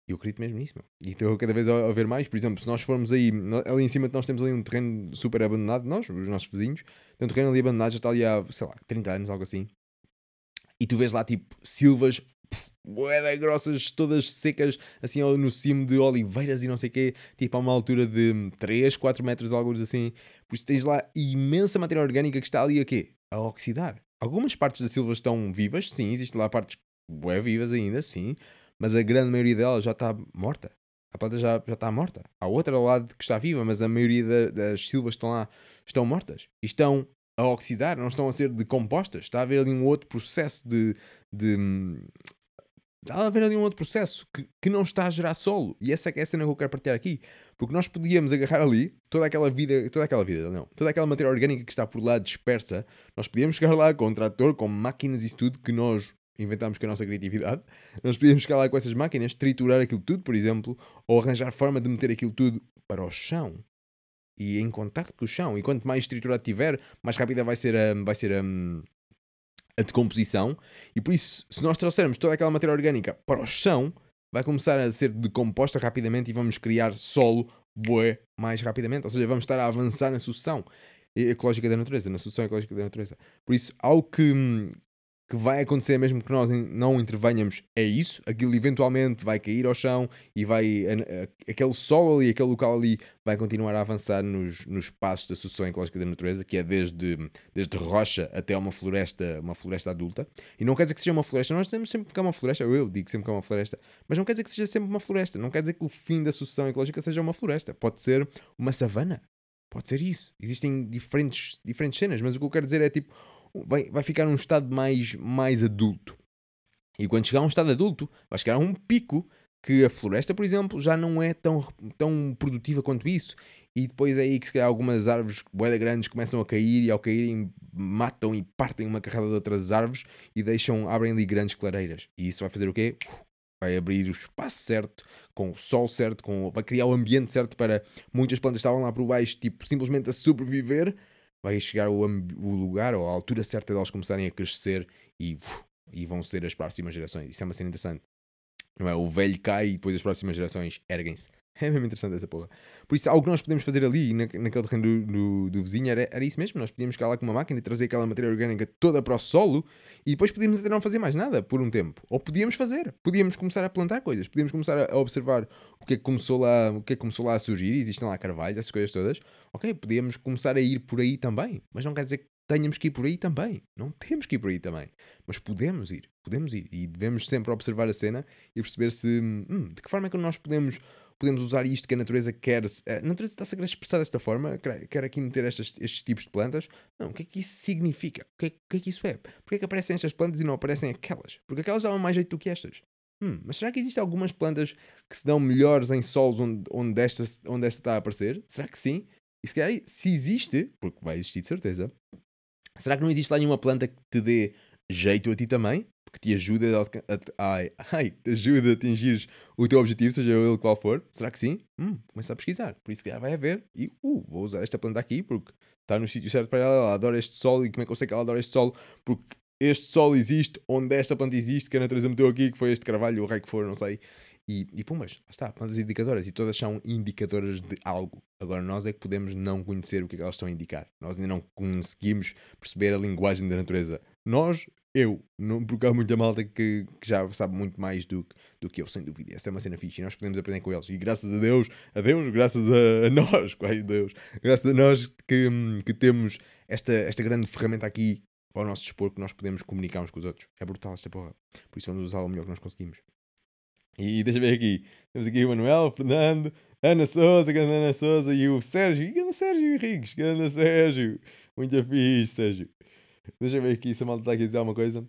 Eu acredito mesmo nisso, meu. E estou cada vez a, a, ver mais. Por exemplo, se nós formos aí, ali em cima nós temos ali um terreno super abandonado, nós, os nossos vizinhos, tem um terreno ali abandonado, já está ali há, sei lá, 30 anos, algo assim. E tu vês lá, tipo, silvas, boedas grossas, todas secas, assim, no cimo de oliveiras e não sei o quê, tipo a uma altura de 3, 4 metros, algo assim. Por isso tens lá imensa matéria orgânica que está ali a quê? A oxidar. Algumas partes da silva estão vivas, sim, existem lá partes bué vivas ainda, sim, mas a grande maioria dela já está morta. A planta já, já está morta. Há outra ao lado que está viva, mas a maioria da, das silvas que estão lá estão mortas. E estão a oxidar, não estão a ser decompostas. Está a haver ali um outro processo de, de, Há de haver ali um outro processo que, que não está a gerar solo. E essa é, é a cena que eu quero partilhar aqui. Porque nós podíamos agarrar ali toda aquela vida, toda aquela vida, não, toda aquela matéria orgânica que está por lá dispersa. Nós podíamos chegar lá com um trator, com máquinas e tudo que nós inventámos com a nossa criatividade. Nós podíamos chegar lá com essas máquinas, triturar aquilo tudo, por exemplo, ou arranjar forma de meter aquilo tudo para o chão e em contacto com o chão. E quanto mais triturado tiver, mais rápida vai ser a, vai ser a, a decomposição. E por isso, se nós trouxermos toda aquela matéria orgânica para o chão, vai começar a ser decomposta rapidamente e vamos criar solo bué mais rapidamente. Ou seja, vamos estar a avançar na sucessão ecológica da natureza, na sucessão ecológica da natureza. Por isso, algo que, que vai acontecer mesmo que nós não intervenhamos é isso, aquilo eventualmente vai cair ao chão e vai aquele solo ali, aquele local ali vai continuar a avançar nos, nos passos da sucessão ecológica da natureza, que é desde, desde rocha até uma floresta, uma floresta adulta. E não quer dizer que seja uma floresta, nós temos sempre que é uma floresta, eu digo sempre que é uma floresta, mas não quer dizer que seja sempre uma floresta, não quer dizer que o fim da sucessão ecológica seja uma floresta, pode ser uma savana. Pode ser isso. Existem diferentes, diferentes cenas, mas o que eu quero dizer é tipo, vai, vai ficar num estado mais, mais adulto. E quando chegar a um estado adulto, vai chegar a um pico que a floresta, por exemplo, já não é tão, tão produtiva quanto isso. E depois é aí que se calhar algumas árvores boeda grandes começam a cair e ao caírem matam e partem uma carrada de outras árvores e deixam, abrem ali grandes clareiras. E isso vai fazer o quê? Vai abrir o espaço certo, com o sol certo, com, vai criar o ambiente certo para muitas plantas que estavam lá por baixo, tipo, simplesmente a sobreviver vai chegar o, o lugar ou a altura certa de elas começarem a crescer e, e vão ser as próximas gerações. Isso é uma cena interessante. Não é? O velho cai e depois as próximas gerações erguem-se. É mesmo interessante essa porra. Por isso, algo que nós podemos fazer ali, na, naquele terreno do, do, do, vizinho, era, era isso mesmo. Nós podíamos ficar lá com uma máquina e trazer aquela matéria orgânica toda para o solo e depois podíamos até não fazer mais nada por um tempo. Ou podíamos fazer. Podíamos começar a plantar coisas. Podíamos começar a observar o que é que começou lá, o que é que começou lá a surgir. Existem lá carvalhos, essas coisas todas. Ok, podíamos começar a ir por aí também. Mas não quer dizer que tenhamos que ir por aí também. Não temos que ir por aí também. Mas podemos ir. Podemos ir. E devemos sempre observar a cena e perceber se hum, de que forma é que nós podemos podemos usar isto que a natureza quer. A natureza está-se a expressar desta forma, quer aqui meter estes, estes tipos de plantas. Não, o que é que isso significa? O que é, o que, é que isso é? Porquê é que aparecem estas plantas e não aparecem aquelas? Porque aquelas davam mais jeito do que estas. Hum, mas será que existem algumas plantas que se dão melhores em solos onde, onde, esta, onde esta está a aparecer? Será que sim? E se, calhar, se existe, porque vai existir de certeza, será que não existe lá nenhuma planta que te dê jeito a ti também? que te ajuda a, a, ai, ai, te ajuda a atingir o teu objetivo, seja ele qual for? Será que sim? Hum, começa a pesquisar. Por isso que já vai haver. E, uh, vou usar esta planta aqui porque está no sítio certo para ela. Ela adora este solo. E como é que eu sei que ela adora este solo? Porque este solo existe onde esta planta existe, que a natureza meteu aqui, que foi este carvalho, o rei que for, não sei. E, e pumas, está, plantas indicadoras. E todas são indicadoras de algo. Agora nós é que podemos não conhecer o que é que elas estão a indicar. Nós ainda não conseguimos perceber a linguagem da natureza. Nós eu, não, porque há muita malta que, que, já sabe muito mais do, do que eu, sem dúvida. Essa é uma cena fixe e nós podemos aprender com eles. E graças a Deus, a Deus, graças a, a nós, quase Deus, graças a nós que, que temos esta, esta grande ferramenta aqui ao nosso dispor que nós podemos comunicar uns com os outros. É brutal esta porra. Por isso vamos usá-la o melhor que nós conseguimos. E deixa eu ver aqui. Temos aqui o Manuel, o Fernando, Ana Souza, grande Ana Souza e o Sérgio. E grande Sérgio Henriques, grande Sérgio. Muito fixe, Sérgio. Deixa eu ver aqui se a malta está aqui a dizer alguma coisa.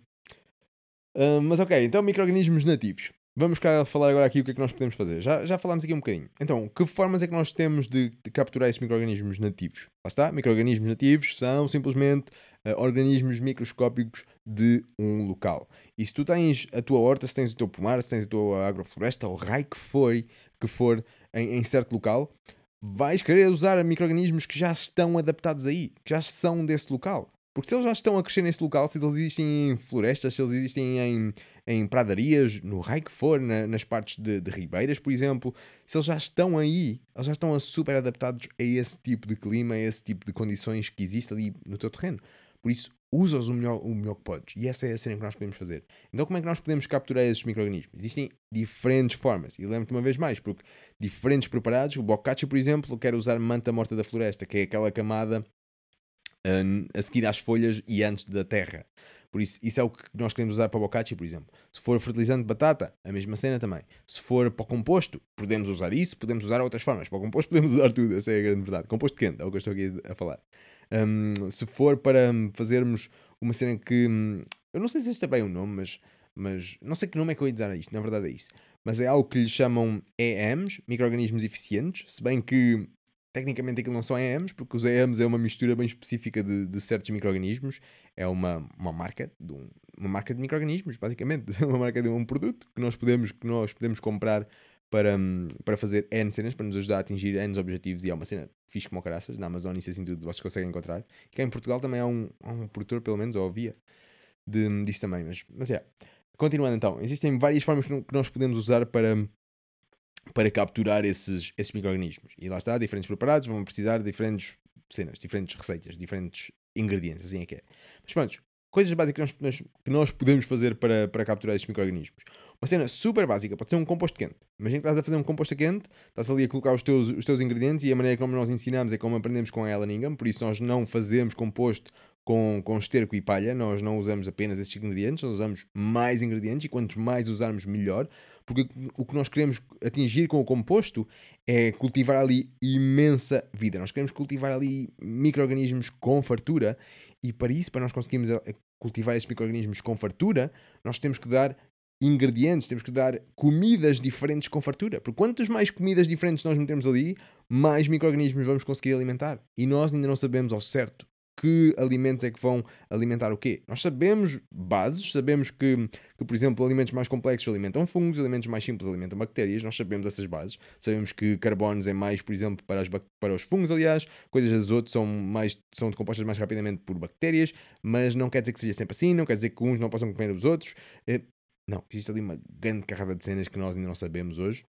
Uh, mas ok, então micro-organismos nativos. Vamos cá falar agora aqui o que é que nós podemos fazer. Já, já falámos aqui um bocadinho. Então, que formas é que nós temos de, de capturar esses micro-organismos nativos? Lá está, micro-organismos nativos são simplesmente uh, organismos microscópicos de um local. E se tu tens a tua horta, se tens o teu pomar, se tens a tua agrofloresta, o raio que for, que for em, em certo local, vais querer usar micro-organismos que já estão adaptados aí, que já são desse local. Porque se eles já estão a crescer nesse local, se eles existem em florestas, se eles existem em, em pradarias, no raio que for, na, nas partes de, de, ribeiras, por exemplo, se eles já estão aí, eles já estão super adaptados a esse tipo de clima, a esse tipo de condições que existe ali no teu terreno. Por isso, usa-os o melhor, o melhor que podes. E essa é a cena que nós podemos fazer. Então, como é que nós podemos capturar esses micro-organismos? Existem diferentes formas. E lembro-te uma vez mais, porque diferentes preparados, o boccaccio, por exemplo, quer usar manta morta da floresta, que é aquela camada a seguir às folhas e antes da terra. Por isso, isso é o que nós queremos usar para o por exemplo. Se for fertilizante de batata, a mesma cena também. Se for para o composto, podemos usar isso, podemos usar outras formas. Para o composto podemos usar tudo, essa é a grande verdade. Composto quente, é o que eu estou aqui a falar. Um, se for para fazermos uma cena que... Hum, eu não sei se este é bem o nome, mas mas não sei que nome é que eu ia dizer a isto, na verdade é isso. Mas é algo que lhe chamam EMs, micro-organismos eficientes, se bem que tecnicamente aquilo não são EMs, porque os EMs é uma mistura bem específica de, de certos micro-organismos, é uma, uma marca de um, uma marca de micro-organismos, basicamente, uma marca de um produto que nós podemos, que nós podemos comprar para, para fazer N cenas, para nos ajudar a atingir N objetivos, e é uma cena fixe como caraças, na Amazon isso assim tudo vocês conseguem encontrar. E cá em Portugal também há um, há um produtor, pelo menos, ou havia, disso também, mas, mas é. Continuando então, existem várias formas que nós podemos usar para, para capturar esses, esses micro-organismos. E lá está, diferentes preparados vão precisar de diferentes cenas, diferentes receitas, diferentes ingredientes, assim é que é. Mas pronto, coisas básicas que nós, que nós podemos fazer para, para capturar estes micro-organismos. Uma cena super básica pode ser um composto quente. Imagina que estás a fazer um composto quente, estás ali a colocar os teus, os teus ingredientes e a maneira como nós ensinamos é como aprendemos com a Ellen Ingham, por isso nós não fazemos composto com, com esterco e palha, nós não usamos apenas esses ingredientes, nós usamos mais ingredientes e quanto mais usarmos, melhor, porque o que nós queremos atingir com o composto é cultivar ali imensa vida. Nós queremos cultivar ali micro-organismos com fartura e para isso, para nós conseguirmos cultivar esses micro-organismos com fartura, nós temos que dar ingredientes, temos que dar comidas diferentes com fartura. Porque quantas mais comidas diferentes nós metemos ali, mais micro-organismos vamos conseguir alimentar. E nós ainda não sabemos ao certo que alimentos é que vão alimentar o quê. Nós sabemos bases, sabemos que, que, por exemplo, alimentos mais complexos alimentam fungos, alimentos mais simples alimentam bactérias, nós sabemos essas bases. Sabemos que carbonos é mais, por exemplo, para, as, para os fungos, aliás, coisas azoto são, mais, são decompostas mais rapidamente por bactérias, mas não quer dizer que seja sempre assim, não quer dizer que uns não possam comer os outros. Eh, não, existe ali uma grande carrada de cenas que nós ainda não sabemos hoje.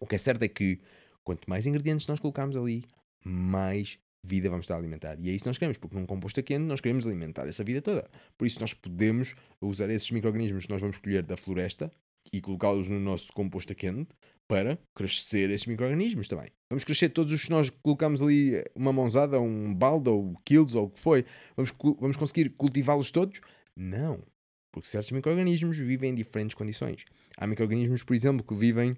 O que é certo é que quanto mais ingredientes nós colocarmos ali, mais vida vamos estar a alimentar. E é isso que nós queremos, porque num composto quente nós queremos alimentar essa vida toda. Por isso nós podemos usar esses micro-organismos que nós vamos colher da floresta e colocá-los no nosso composto quente para crescer esses micro-organismos também. Vamos crescer todos os que nós colocamos ali, uma mãozada, um balde, ou quilos, ou o que foi. Vamos, vamos conseguir cultivá-los todos? Não. Porque certos micro-organismos vivem em diferentes condições. Há micro-organismos, por exemplo, que vivem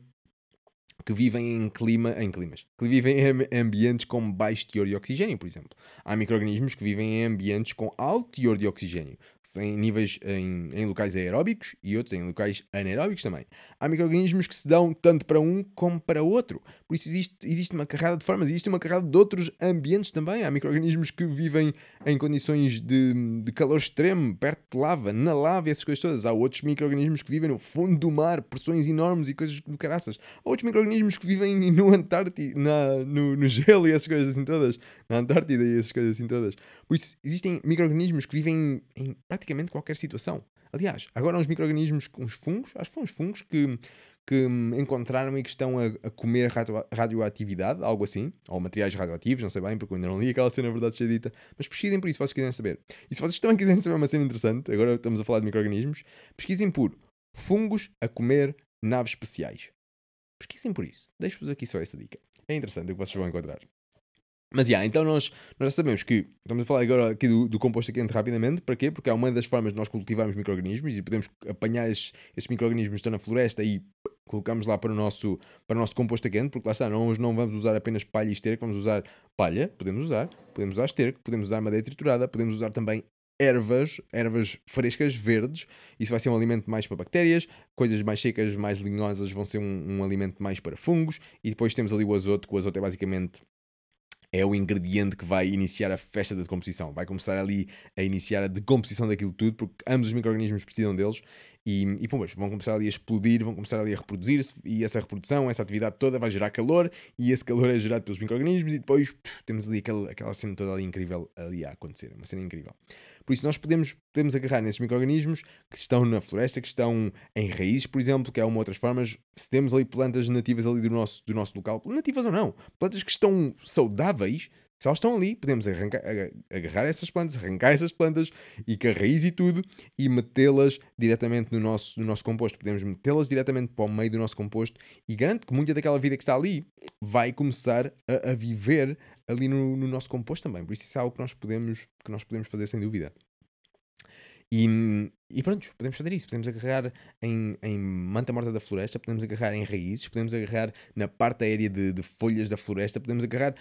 que vivem em clima, em climas, que vivem em ambientes com baixo teor de oxigênio, por exemplo. Há micro-organismos que vivem em ambientes com alto teor de oxigênio, em níveis em, em locais aeróbicos e outros em locais anaeróbicos também. Há micro-organismos que se dão tanto para um como para outro. Por isso existe, existe uma carrada de formas, existe uma carrada de outros ambientes também. Há micro-organismos que vivem em condições de, de calor extremo, perto de lava, na lava essas coisas todas. Há outros micro-organismos que vivem no fundo do mar, pressões enormes e coisas do caraças. Há outros micro micro-organismos que vivem no Antártida, na, no, no, gelo e essas coisas assim todas. Na Antártida e essas coisas assim todas. Por isso, existem micro-organismos que vivem em praticamente qualquer situação. Aliás, agora há uns micro-organismos, uns fungos, acho que foram uns fungos que, que encontraram e que estão a, a comer radio, radioatividade, algo assim, ou materiais radioativos, não sei bem, porque eu ainda não li aquela cena, na verdade, seja dita, mas pesquisem por isso, se vocês quiserem saber. E se vocês também quiserem saber uma cena interessante, agora estamos a falar de micro-organismos, pesquisem por fungos a comer naves especiais. Pesquisem por isso. Deixo-vos aqui só essa dica. É interessante o que vocês vão encontrar. Mas, yeah, então nós, nós já sabemos que, estamos a falar agora aqui do, do composto quente rapidamente, para quê? Porque é uma das formas de nós cultivarmos micro-organismos e podemos apanhar esses, esses micro-organismos que estão na floresta e colocamos lá para o nosso, para o nosso composto quente, porque lá está, nós não vamos usar apenas palha e esterco, vamos usar palha, podemos usar, podemos usar esterco, podemos usar madeira triturada, podemos usar também ervas, ervas frescas, verdes. Isso vai ser um alimento mais para bactérias. Coisas mais secas, mais linhosas, vão ser um, um alimento mais para fungos. E depois temos ali o azoto, que o azoto é basicamente é o ingrediente que vai iniciar a festa da decomposição. Vai começar ali a iniciar a decomposição daquilo tudo, porque ambos os micro-organismos precisam deles e, e pum, vão começar ali a explodir, vão começar ali a reproduzir-se e essa reprodução, essa atividade toda vai gerar calor e esse calor é gerado pelos micro-organismos e depois puf, temos ali aquela, aquela cena toda ali incrível ali a acontecer, uma cena incrível. Por isso nós podemos, podemos agarrar nesses micro-organismos que estão na floresta, que estão em raízes, por exemplo, que é uma outras formas, se temos ali plantas nativas ali do nosso, do nosso local, nativas ou não, plantas que estão saudáveis, se elas estão ali, podemos arrancar, agarrar essas plantas, arrancar essas plantas e com a raiz e tudo e metê-las diretamente no nosso, no nosso composto. Podemos metê-las diretamente para o meio do nosso composto e garanto que muita daquela vida que está ali vai começar a, a viver ali no, no, nosso composto também. Por isso isso é algo que nós podemos, que nós podemos fazer sem dúvida. E, e pronto, podemos fazer isso. Podemos agarrar em, em manta morta da floresta, podemos agarrar em raízes, podemos agarrar na parte aérea de, de folhas da floresta, podemos agarrar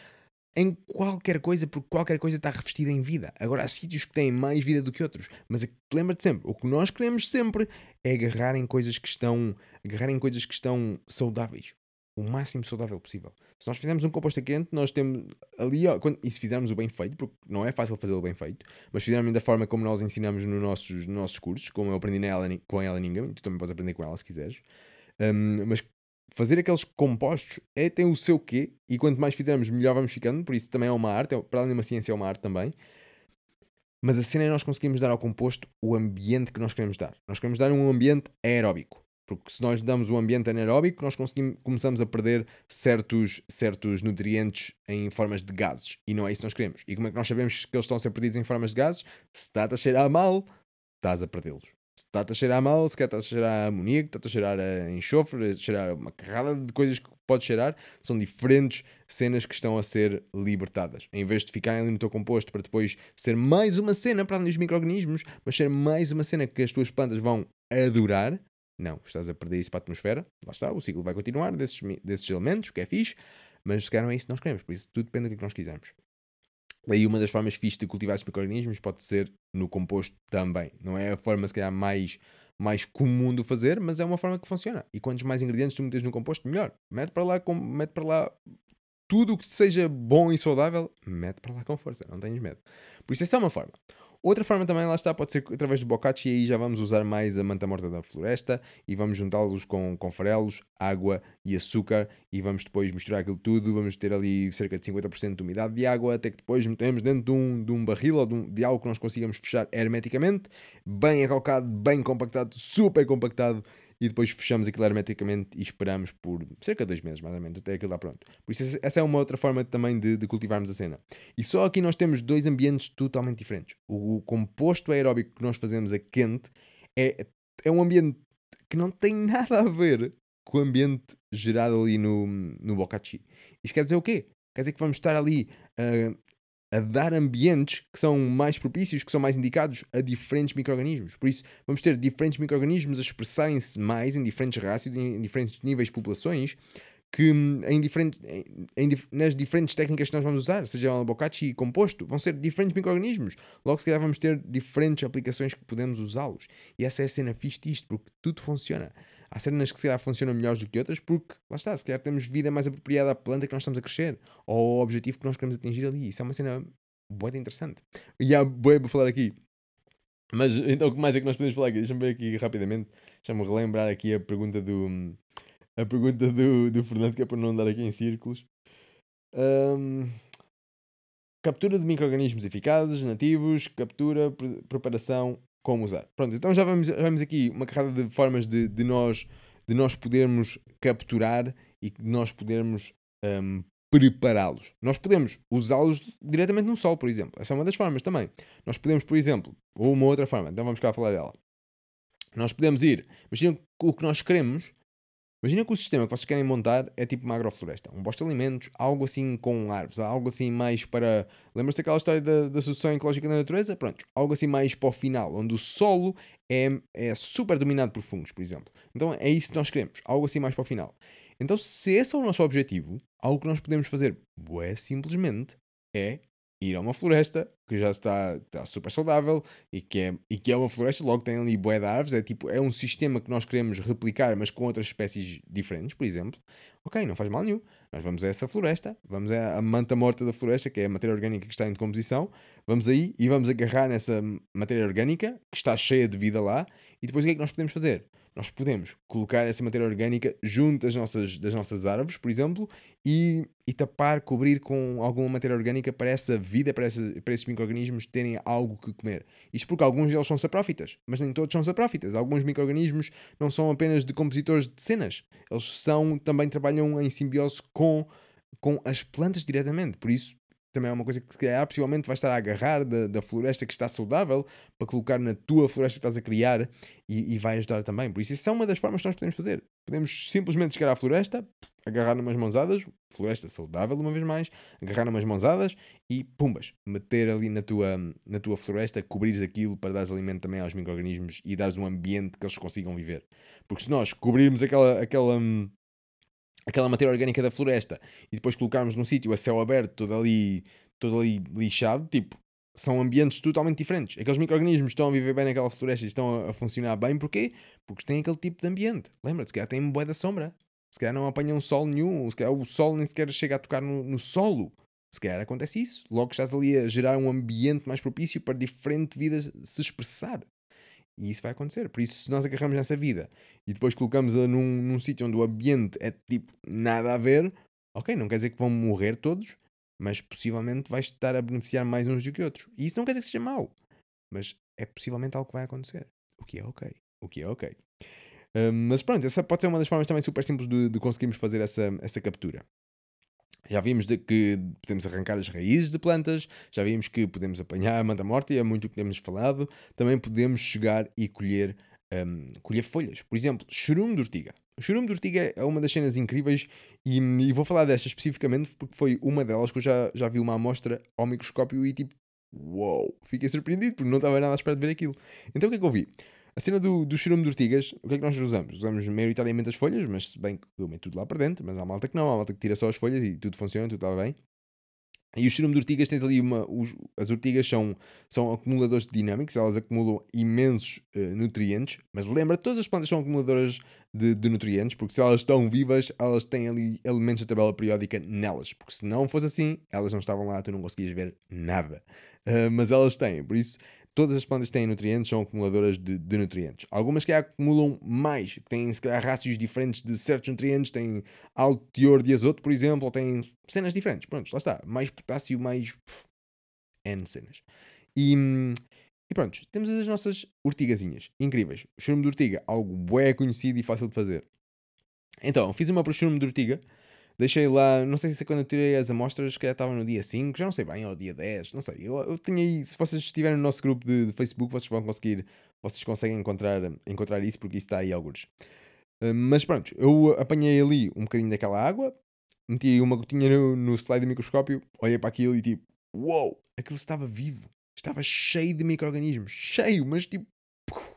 em qualquer coisa, porque qualquer coisa está revestida em vida. Agora, há sítios que têm mais vida do que outros, mas lembra-te sempre, o que nós queremos sempre é agarrar em coisas que estão, agarrar em coisas que estão saudáveis, o máximo saudável possível. Se nós fizermos um composto quente, nós temos ali, quando, e se fizermos o bem feito, porque não é fácil fazê-lo bem feito, mas fizermos da forma como nós ensinamos nos nossos, nos nossos cursos, como eu aprendi na Ellen, com a Ellen Ingham, tu também podes aprender com ela se quiseres, um, mas fazer aqueles compostos é, tem o seu quê, e quanto mais fizermos, melhor vamos ficando, por isso também é uma arte, é, para além de uma ciência, é uma arte também. Mas a cena é nós conseguimos dar ao composto o ambiente que nós queremos dar. Nós queremos dar um ambiente aeróbico. Porque se nós damos um ambiente anaeróbico, nós começamos a perder certos, certos nutrientes em formas de gases. E não é isso que nós queremos. E como é que nós sabemos que eles estão a ser perdidos em formas de gases? Se está a cheirar mal, estás a perdê-los. Se está a cheirar mal, se quer está a cheirar a amoníaco, está a cheirar a enxofre, a cheirar uma carrada de coisas que pode cheirar, são diferentes cenas que estão a ser libertadas. Em vez de ficarem ali no teu composto para depois ser mais uma cena para além dos micro-organismos, mas ser mais uma cena que as tuas plantas vão adorar, não, estás a perder isso para a atmosfera. Lá está, o ciclo vai continuar desses, desses elementos, que é fixe, mas se calhar não é isso que nós queremos, por isso tudo depende do que, é que nós quisermos. Daí uma das formas fixas de cultivar esses micro-organismos pode ser no composto também. Não é a forma, se calhar, mais, mais comum de fazer, mas é uma forma que funciona. E quantos mais ingredientes tu metes no composto, melhor. Mete para lá, com, mete para lá tudo o que seja bom e saudável, mete para lá com força, não tenhas medo. Por isso, essa é uma forma. Outra forma também, lá está, pode ser através do bocachi, e aí já vamos usar mais a manta morta da floresta e vamos juntá-los com, com farelos, água e açúcar e vamos depois misturar aquilo tudo, vamos ter ali cerca de 50% de umidade de água, até que depois metemos dentro de um, de um barril ou de, um, de algo que nós consigamos fechar hermeticamente, bem acalcado, bem compactado, super compactado e depois fechamos aquilo hermeticamente e esperamos por cerca de dois meses, mais ou menos, até aquilo lá pronto. Por isso, essa é uma outra forma também de, de cultivarmos a cena. E só aqui nós temos dois ambientes totalmente diferentes. O, composto aeróbico que nós fazemos a quente é, é um ambiente que não tem nada a ver com o ambiente gerado ali no, no bocachi. Isto quer dizer o quê? Quer dizer que vamos estar ali uh, a dar ambientes que são mais propícios, que são mais indicados a diferentes micro-organismos. Por isso, vamos ter diferentes micro-organismos a expressarem-se mais em diferentes rácios, em diferentes níveis de populações, que hum, em diferentes, em, em, nas diferentes técnicas que nós vamos usar, seja o bocachi composto, vão ser diferentes micro-organismos. Logo, se calhar, vamos ter diferentes aplicações que podemos usá-los. E essa é a cena fixe disto, porque tudo funciona. Há cenas que se calhar funcionam melhores do que outras, porque, lá está, se calhar temos vida mais apropriada à planta que nós estamos a crescer, ou ao objetivo que nós queremos atingir ali. Isso é uma cena boa interessante. E há boa para falar aqui. Mas então o que mais é que nós podemos falar aqui? Deixa-me ver aqui rapidamente. Deixa-me relembrar aqui a pergunta do. A pergunta do, do Fernando, que é para não andar aqui em círculos. Um, captura de micro-organismos eficazes, nativos, captura, pre preparação, como usar. Pronto, então já vamos, já vamos aqui uma carrada de formas de, de, nós, de nós podermos capturar e de nós podermos um, prepará-los. Nós podemos usá-los diretamente no sol, por exemplo. Essa é uma das formas também. Nós podemos, por exemplo, ou uma outra forma, então vamos cá falar dela. Nós podemos ir, imagina o que nós queremos Imagina que o sistema que vocês querem montar é tipo uma agrofloresta, um bosque de alimentos, algo assim com árvores, algo assim mais para. Lembra-se daquela história da, da sucessão ecológica da natureza? Pronto, algo assim mais para o final, onde o solo é, é super dominado por fungos, por exemplo. Então é isso que nós queremos, algo assim mais para o final. Então, se esse é o nosso objetivo, algo que nós podemos fazer, é simplesmente, é ir a uma floresta que já está, está super saudável e que, é, e que é uma floresta, logo tem ali bué de árvores, é tipo, é um sistema que nós queremos replicar, mas com outras espécies diferentes, por exemplo. Ok, não faz mal nenhum. Nós vamos a essa floresta, vamos a, a manta morta da floresta, que é a matéria orgânica que está em decomposição, vamos aí e vamos agarrar nessa matéria orgânica que está cheia de vida lá, e depois o que é que nós podemos fazer? Nós podemos colocar essa matéria orgânica junto das nossas, das nossas árvores, por exemplo, e, e tapar, cobrir com alguma matéria orgânica para essa vida, para, essa, para esses micro-organismos terem algo que comer. Isto porque alguns deles são saprófitas, mas nem todos são saprófitas. Alguns micro-organismos não são apenas decompositores de cenas, eles são, também trabalham em simbiose com, com as plantas diretamente. Por isso, também é uma coisa que se calhar possivelmente vais estar a agarrar da, da floresta que está saudável para colocar na tua floresta que estás a criar e, e vai ajudar também. Por isso, isso é uma das formas que nós podemos fazer. Podemos simplesmente chegar à floresta, agarrar numas mãozadas, floresta saudável uma vez mais, agarrar numas mãozadas e pumbas, meter ali na tua, na tua floresta, cobrires aquilo para dar alimento também aos micro-organismos e dares um ambiente que eles consigam viver. Porque se nós cobrirmos aquela, aquela, hum, aquela matéria orgânica da floresta e depois colocarmos num sítio a céu aberto, todo ali, todo ali lixado, tipo, são ambientes totalmente diferentes. Aqueles micro-organismos estão a viver bem naquela floresta e estão a, funcionar bem, porquê? Porque têm aquele tipo de ambiente. Lembra-te, se calhar têm boé da sombra. Se calhar não apanham sol nenhum, se calhar o sol nem sequer chega a tocar no, no solo. Se calhar acontece isso. Logo estás ali a gerar um ambiente mais propício para diferente vida se expressar. E isso vai acontecer. Por isso, se nós agarramos nessa vida e depois colocamos-a num, num sítio onde o ambiente é tipo nada a ver, ok, não quer dizer que vão morrer todos, mas possivelmente vais estar a beneficiar mais uns do que outros. E isso não quer dizer que seja mau, mas é possivelmente algo que vai acontecer. O que é ok. O que é ok. Um, mas pronto, essa pode ser uma das formas também super simples de, de conseguirmos fazer essa, essa captura. Já vimos de que podemos arrancar as raízes de plantas, já vimos que podemos apanhar a manta morta e é muito o que temos falado. Também podemos chegar e colher, um, colher folhas. Por exemplo, churume de ortiga. O churume de ortiga é uma das cenas incríveis e, e, vou falar desta especificamente porque foi uma delas que eu já, já vi uma amostra ao microscópio e tipo, uou, wow, fiquei surpreendido porque não estava nada à espera de ver aquilo. Então o que é que eu vi? A cena do, do churume de ortigas, o que é que nós usamos? Usamos maioritariamente as folhas, mas se bem que eu meto tudo lá para dentro, mas há malta que não, há malta que tira só as folhas e tudo funciona, tudo está bem. E o churume de ortigas tens ali uma. Os, as ortigas são, são acumuladores dinâmicos, elas acumulam imensos uh, nutrientes, mas lembra, todas as plantas são acumuladoras de, de, nutrientes, porque se elas estão vivas, elas têm ali elementos da tabela periódica nelas, porque se não fosse assim, elas não estavam lá, tu não conseguias ver nada. Uh, mas elas têm, por isso todas as plantas têm nutrientes são acumuladoras de, de nutrientes. Algumas que acumulam mais, que têm se calhar rácios diferentes de certos nutrientes, têm alto teor de azoto, por exemplo, ou têm cenas diferentes. Pronto, lá está. Mais potássio, mais. N cenas. E, e pronto, temos as nossas ortigazinhas. Incríveis. O de ortiga, algo bué conhecido e fácil de fazer. Então, fiz uma para o churume de ortiga Deixei lá, não sei se quando eu tirei as amostras, que já estava no dia 5, já não sei bem, ou dia 10, não sei. Eu, eu tinha aí, se vocês estiverem no nosso grupo de, de, Facebook, vocês vão conseguir, vocês conseguem encontrar, encontrar isso, porque isso está aí alguns. Uh, mas pronto, eu apanhei ali um bocadinho daquela água, meti uma gotinha no, no slide do microscópio, olhei para aquilo e tipo, uou, wow, aquilo estava vivo, estava cheio de micro-organismos, cheio, mas tipo,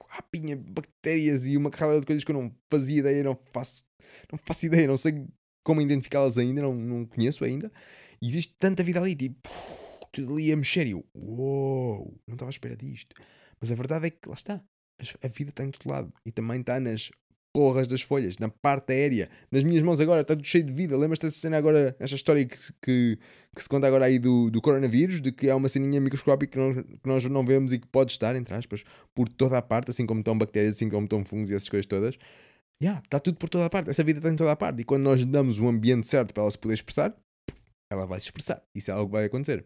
rapinha, bactérias e uma carrada de coisas que eu não fazia ideia, não faço, não faço ideia, não sei como identificá-las ainda, não, não conheço ainda. E existe tanta vida ali, tipo, tudo ali a mexer e eu, uou, não estava à espera disto. Mas a verdade é que lá está, a vida está em todo lado e também está nas porras das folhas, na parte aérea, nas minhas mãos agora, está tudo cheio de vida. Lembras-te dessa cena agora, esta história que, que, que, se conta agora aí do, do coronavírus, de que há uma ceninha microscópica que nós, que nós não vemos e que pode estar, entre aspas, por toda a parte, assim como estão bactérias, assim como estão fungos e essas coisas todas yeah, está tudo por toda a parte. Essa vida está em toda a parte. E quando nós damos o ambiente certo para ela se poder expressar, ela vai se expressar. Isso é algo que vai acontecer.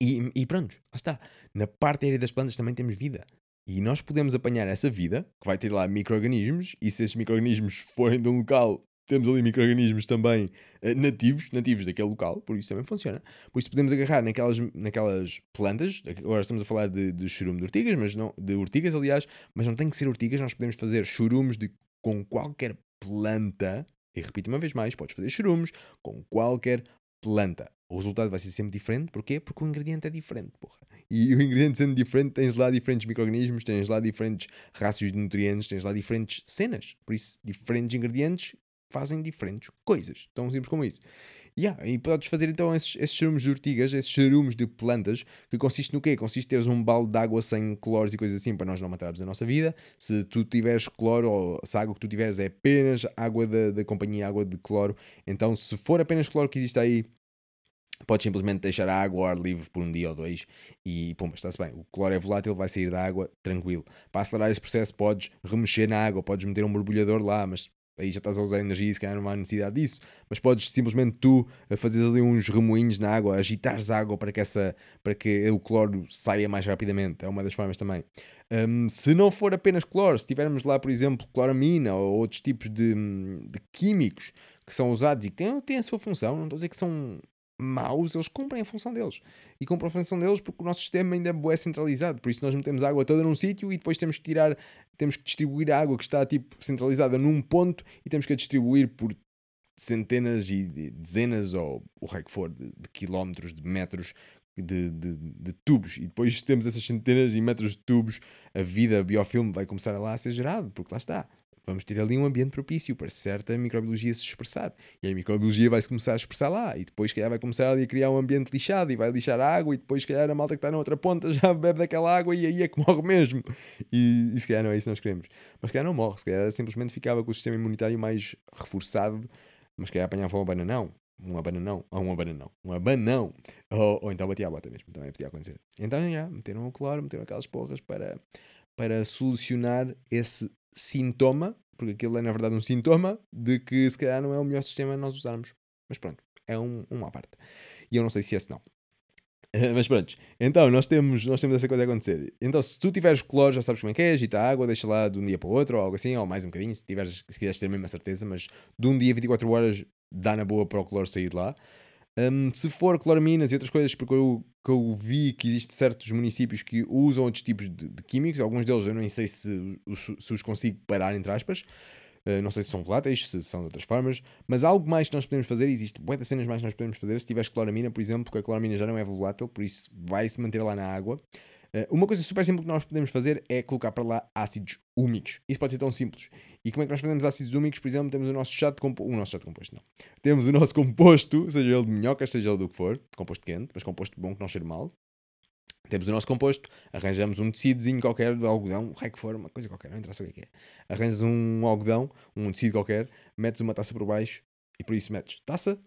E, e pronto, lá está. Na parte aérea das plantas também temos vida. E nós podemos apanhar essa vida, que vai ter lá micro-organismos, e se esses micro-organismos forem de um local, temos ali micro-organismos também uh, nativos, nativos daquele local, por isso também funciona. Por isso podemos agarrar naquelas, naquelas plantas, agora estamos a falar de, de churume de ortigas, mas não, de ortigas aliás, mas não tem que ser ortigas, nós podemos fazer churumes de com qualquer planta, e repito uma vez mais, podes fazer churumes com qualquer planta. O resultado vai ser sempre diferente, porquê? Porque o ingrediente é diferente, porra. E o ingrediente sendo diferente, tens lá diferentes micro-organismos, tens lá diferentes rácios de nutrientes, tens lá diferentes cenas. Por isso, diferentes ingredientes fazem diferentes coisas. Tão simples como isso. Yeah, e podes fazer então esses, esses charumes de ortigas, esses charumes de plantas, que consiste no quê? Consiste em teres um balde de água sem cloros e coisas assim para nós não matarmos a nossa vida. Se tu tiveres cloro, ou se a água que tu tiveres é apenas água da, da companhia, água de cloro, então se for apenas cloro que existe aí, Podes simplesmente deixar a água ao ar livre por um dia ou dois e pumba, está-se bem. O cloro é volátil, vai sair da água tranquilo. Para acelerar esse processo, podes remexer na água, podes meter um mergulhador lá, mas aí já estás a usar energia e se calhar não há necessidade disso, mas podes simplesmente tu eh, fazer ali uns remoinhos na água, agitares a água para que, essa, para que o cloro saia mais rapidamente, é uma das formas também. Um, se não for apenas cloro, se tivermos lá, por exemplo, cloramina ou outros tipos de, de químicos que são usados e que têm, têm a sua função, não estou a dizer que são maus, eles cumprem a função deles. E cumprem a função deles porque o nosso sistema ainda é centralizado. Por isso nós metemos água toda num sítio e depois temos que tirar, temos que distribuir a água que está tipo centralizada num ponto e temos que a distribuir por centenas e dezenas ou o que for de, de quilómetros, de metros de, de, de, tubos. E depois temos essas centenas e metros de tubos, a vida, a biofilme vai começar a lá a ser gerado, porque lá está. Vamos ter ali um ambiente propício para certa microbiologia se expressar. E a microbiologia vai-se começar a expressar lá. E depois, calhar, vai começar ali a criar um ambiente lixado e vai lixar a água. E depois, calhar, a malta que está na outra ponta já bebe daquela água e aí é que morre mesmo. E, e se calhar não é isso que nós queremos. Mas se calhar não morre. Se calhar simplesmente ficava com o sistema imunitário mais reforçado. Mas se calhar apanhava um bananão. Um abananão. Ou um abananão. Um abanão. Ou, ou então batia a bota mesmo. Também podia acontecer. Então, já, meteram o cloro, meteram aquelas porras para, para solucionar esse sintoma, porque aquilo é na verdade um sintoma de que se calhar não é o melhor sistema nós usarmos. Mas pronto, é um, uma parte. E eu não sei se é não. Mas pronto, então nós temos, nós temos essa coisa a acontecer. Então, se tu tiveres cloro, já sabes como é que é, agita a água, deixa lá de um dia para o outro, ou algo assim, ou mais um bocadinho, se, tiveres, se quiseres ter a mesma certeza, mas de um dia 24 horas dá na boa para o cloro sair de lá. Um, se for cloraminas e outras coisas, porque eu, que eu vi que existem certos municípios que usam outros tipos de, de químicos, alguns deles eu nem sei se, se os consigo parar, entre aspas. Uh, não sei se são voláteis, se são de outras formas, mas algo mais que nós podemos fazer, existe muitas cenas mais que nós podemos fazer. Se tiveres cloramina, por exemplo, porque a cloramina já não é volátil, por isso vai se manter lá na água. Uh, uma coisa super simples que nós podemos fazer é colocar para lá ácidos úmicos. Isso pode ser tão simples. E como é que nós fazemos ácidos úmicos? Por exemplo, temos o nosso chá de composto. O nosso chá de composto, não. Temos o nosso composto, seja ele de minhocas, seja ele do que for. Composto quente, mas composto bom que não cheire mal. Temos o nosso composto, arranjamos um tecidozinho qualquer de algodão, o que for, uma coisa qualquer, não interessa o que é. é. Arranjas um algodão, um tecido qualquer, metes uma taça por baixo e por isso metes taça,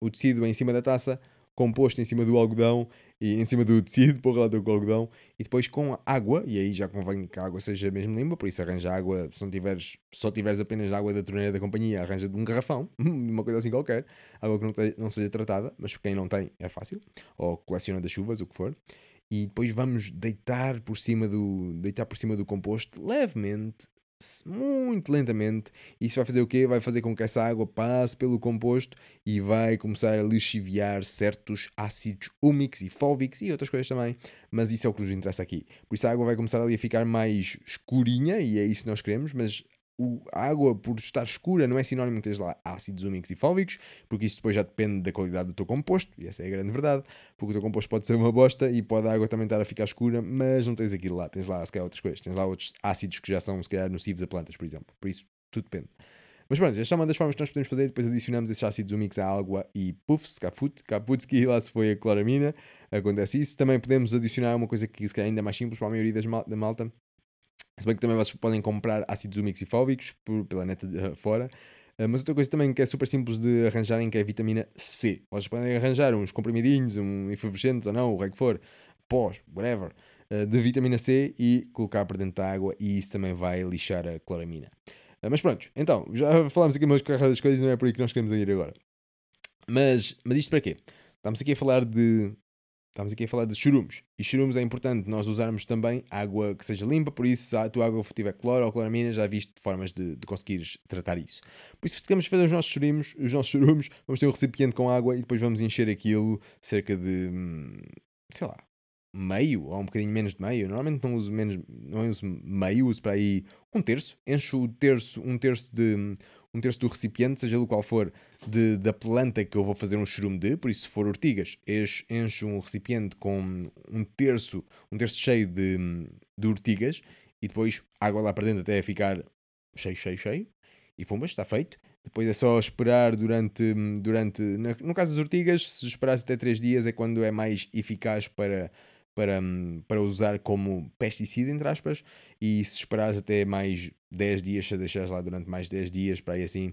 o tecido em cima da taça, composto em cima do algodão e em cima do tecido, porra lá do algodão, e depois com água, e aí já convém que a água seja mesmo limpa, por isso arranja água, se não tiveres, só tiveres apenas água da torneira da companhia, arranja de um garrafão, uma coisa assim qualquer, água que não, te, não seja tratada, mas quem não tem é fácil, ou coleciona das chuvas, o que for, e depois vamos deitar por cima do, deitar por cima do composto levemente, muito lentamente. Isso vai fazer o quê? Vai fazer com que essa água passe pelo composto e vai começar a lixiviar certos ácidos úmicos e fóbicos e outras coisas também. Mas isso é o que nos interessa aqui. Por isso a água vai começar ali a ficar mais escurinha e é isso que nós queremos, mas o, a água, por estar escura, não é sinónimo de teres lá ácidos úmicos e fóbicos, porque isso depois já depende da qualidade do teu composto, e essa é a grande verdade, porque o teu composto pode ser uma bosta e pode a água também estar a ficar escura, mas não tens aquilo lá, tens lá se calhar outras coisas, tens lá outros ácidos que já são se calhar nocivos a plantas, por exemplo, por isso tudo depende. Mas pronto, esta é uma das formas que nós podemos fazer, depois adicionamos esses ácidos úmicos à água e puffs, caput, kaputski, lá se foi a cloramina, acontece isso. Também podemos adicionar uma coisa que se calhar ainda é mais simples para a maioria das mal da malta, se bem que também vocês podem comprar ácidos úmicos e fóbicos por, pela neta de, fora. Uh, mas outra coisa também que é super simples de arranjarem que é a vitamina C. Vocês podem arranjar uns comprimidinhos, um efervescentes ou não, o que for, pós, whatever, uh, de vitamina C e colocar para dentro da água e isso também vai lixar a cloramina. Uh, mas pronto, então, já falámos aqui umas carradas coisas, não é por aí que nós queremos ir agora. Mas, mas isto para quê? Estamos aqui a falar de Estamos aqui a falar de churumes. E churumes é importante nós usarmos também água que seja limpa, por isso, se a tua água tiver cloro ou cloramina, já viste formas de, de conseguires tratar isso. Por isso, se queremos fazer os nossos churumes, os nossos churumes, vamos ter um recipiente com água e depois vamos encher aquilo cerca de, hum, sei lá, meio ou um bocadinho menos de meio. Normalmente não uso menos, não uso meio, uso para aí um terço. Encho o terço, um terço de um terço do recipiente, seja do qual for, de, da planta que eu vou fazer um churume de, por isso se for ortigas, encho um recipiente com um terço, um terço cheio de, de ortigas e depois água lá para dentro até ficar cheio, cheio, cheio e pumba, está feito. Depois é só esperar durante, durante no caso das ortigas, se esperares até 3 dias é quando é mais eficaz para para, para usar como pesticida, entre aspas, e se esperares até mais 10 dias, se deixares lá durante mais 10 dias, para aí assim,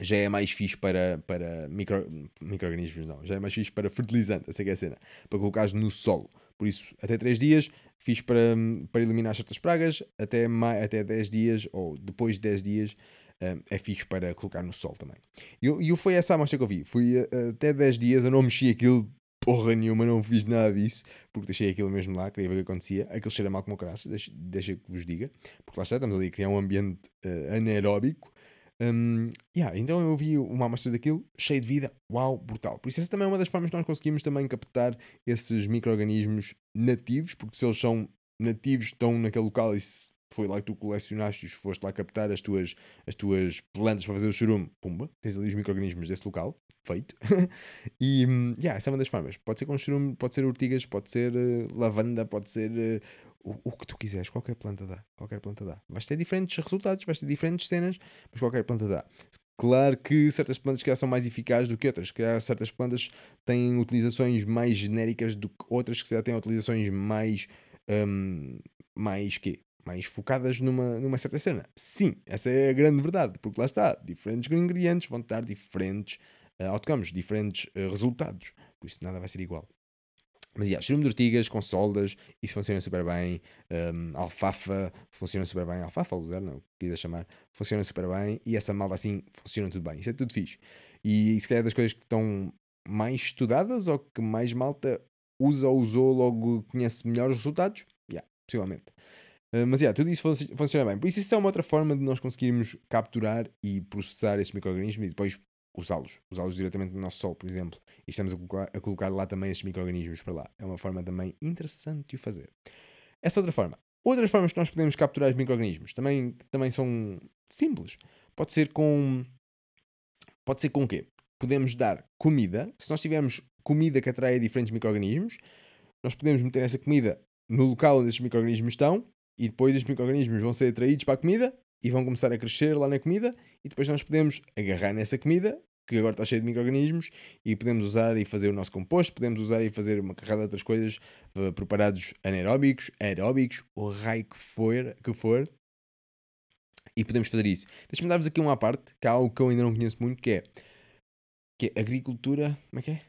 já é mais fixe para, para micro, micro-organismos, não, já é mais fixe para fertilizante, essa é, é a cena, para colocares no solo. Por isso, até 3 dias, fixe para, para eliminar certas pragas, até, mais, até 10 dias, ou depois de 10 dias, eh, é fixe para colocar no sol também. E eu, foi essa a amostra que eu vi. Fui uh, até 10 dias, eu não mexi aquilo porra nenhuma, não fiz nada disso, porque deixei aquilo mesmo lá, queria ver o que acontecia. Aquilo cheira mal como caraças, deixa, deixa que vos diga, porque lá está, estamos ali a criar um ambiente uh, anaeróbico. Um, yeah, então eu vi uma amostra daquilo, cheio de vida, uau, brutal. Por isso essa também é uma das formas que nós conseguimos também captar esses micro-organismos nativos, porque se eles são nativos, estão naquele local e se foi lá que tu colecionaste, foste lá captar as tuas, as tuas plantas para fazer o churume, pumba, tens ali os micro-organismos desse local, feito. e, yeah, essa é uma das formas. Pode ser com churume, pode ser urtigas, pode ser uh, lavanda, pode ser uh, o, o, que tu quiseres, qualquer planta dá. Qualquer planta dá. Vais ter diferentes resultados, vais ter diferentes cenas, mas qualquer planta dá. Claro que certas plantas que são mais eficazes do que outras, que certas plantas têm utilizações mais genéricas do que outras que já têm utilizações mais. Um, mais quê? Mais focadas numa, numa certa cena. Sim, essa é a grande verdade, porque lá está, diferentes ingredientes vão dar diferentes uh, outcomes, diferentes uh, resultados. Por isso nada vai ser igual. Mas, yeah, churume de ortigas com soldas, isso funciona super bem. Um, alfafa funciona super bem. Alfafa, usar, não, quiser chamar, funciona super bem. E essa malda assim funciona tudo bem. Isso é tudo fixe. E se calhar é das coisas que estão mais estudadas ou que mais malta usa ou usou, logo conhece melhor os resultados, yeah, possivelmente. Uh, mas yeah, tudo isso fun funciona bem. Por isso, isso é uma outra forma de nós conseguirmos capturar e processar esses micro-organismos e depois usá-los, usá-los diretamente no nosso sol, por exemplo, e estamos a colocar, a colocar lá também esses micro-organismos para lá. É uma forma também interessante de o fazer. Essa outra forma. Outras formas que nós podemos capturar os micro-organismos também, também são simples. Pode ser com. Pode ser com o quê? Podemos dar comida. Se nós tivermos comida que atraia diferentes micro-organismos, nós podemos meter essa comida no local onde esses micro-organismos estão e depois esses micro-organismos vão ser atraídos para a comida e vão começar a crescer lá na comida e depois nós podemos agarrar nessa comida que agora está cheia de micro-organismos e podemos usar e fazer o nosso composto, podemos usar e fazer uma carrada de outras coisas uh, preparados anaeróbicos, aeróbicos, o raio que for, que for e podemos fazer isso. Deixa-me dar-vos aqui uma parte, que é algo que eu ainda não conheço muito, que é, que é agricultura, como é que é?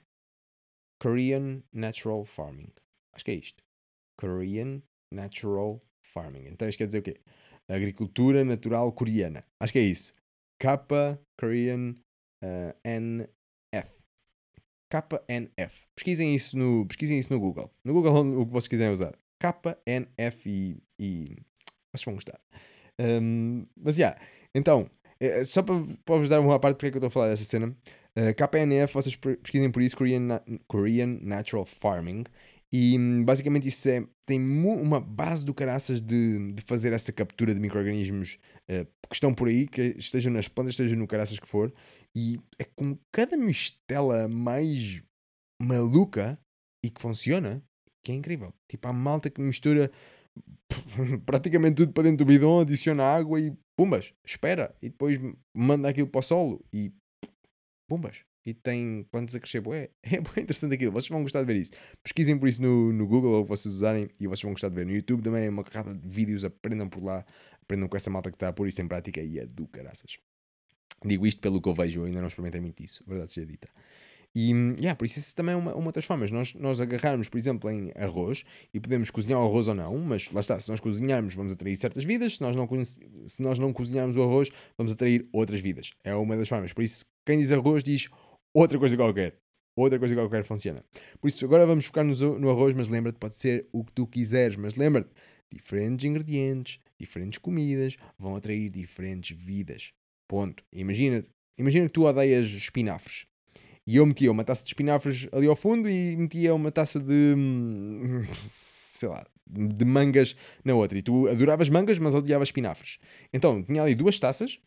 Korean Natural Farming. Acho que é isto. Korean Natural Farming. Então isto quer dizer o quê? Agricultura Natural Coreana. Acho que é isso. K Korean uh, eh, NF. KNF. Pesquisem isso, no, pesquisem isso no Google. No Google o que vocês quiserem usar. KNF e, e vocês vão gostar. Um, mas já, yeah. então, é, só para, para vos dar uma parte porque é que eu estou a falar dessa cena. Uh, eh, KNF, vocês pesquisem por isso, Korean, Korean Natural Farming. E basicamente isso é, tem uma base do caraças de, de fazer essa captura de micro-organismos uh, que estão por aí, que estejam nas plantas, estejam no caraças que for. E é com cada mistela mais maluca e que funciona, que é incrível. Tipo, há malta que mistura praticamente tudo para dentro do bidão, adiciona água e pumbas, espera. E depois manda aquilo para o solo e pumbas e tem plantas a crescer. Bué. É bem interessante aquilo. Vocês vão gostar de ver isso. Pesquisem por isso no, no Google ou vocês usarem e vocês vão gostar de ver. No YouTube também é uma carrada de vídeos. Aprendam por lá. Aprendam com essa malta que está a pôr isso em prática e é do caraças. Digo isto pelo que eu vejo. Eu ainda não experimentei muito isso. Verdade seja dita. E yeah, por isso isso também é uma, uma das formas. Nós, nós agarrarmos, por exemplo, em arroz e podemos cozinhar o arroz ou não, mas lá está, se nós cozinharmos, vamos atrair certas vidas, se nós não, se nós não cozinharmos o arroz, vamos atrair outras vidas. É uma das formas. Por isso, quem diz arroz diz outra coisa qualquer. Outra coisa qualquer funciona. Por isso, agora vamos focar no, no arroz, mas lembra-te, pode ser o que tu quiseres, mas lembra-te, diferentes ingredientes, diferentes comidas vão atrair diferentes vidas. Ponto. Imagina, imagina que tu odeias espinafres. E eu metia uma taça de espinafres ali ao fundo e metia uma taça de. Sei lá, de mangas na outra. E tu adoravas mangas, mas odiavas espinafres. Então, tinha ali duas taças.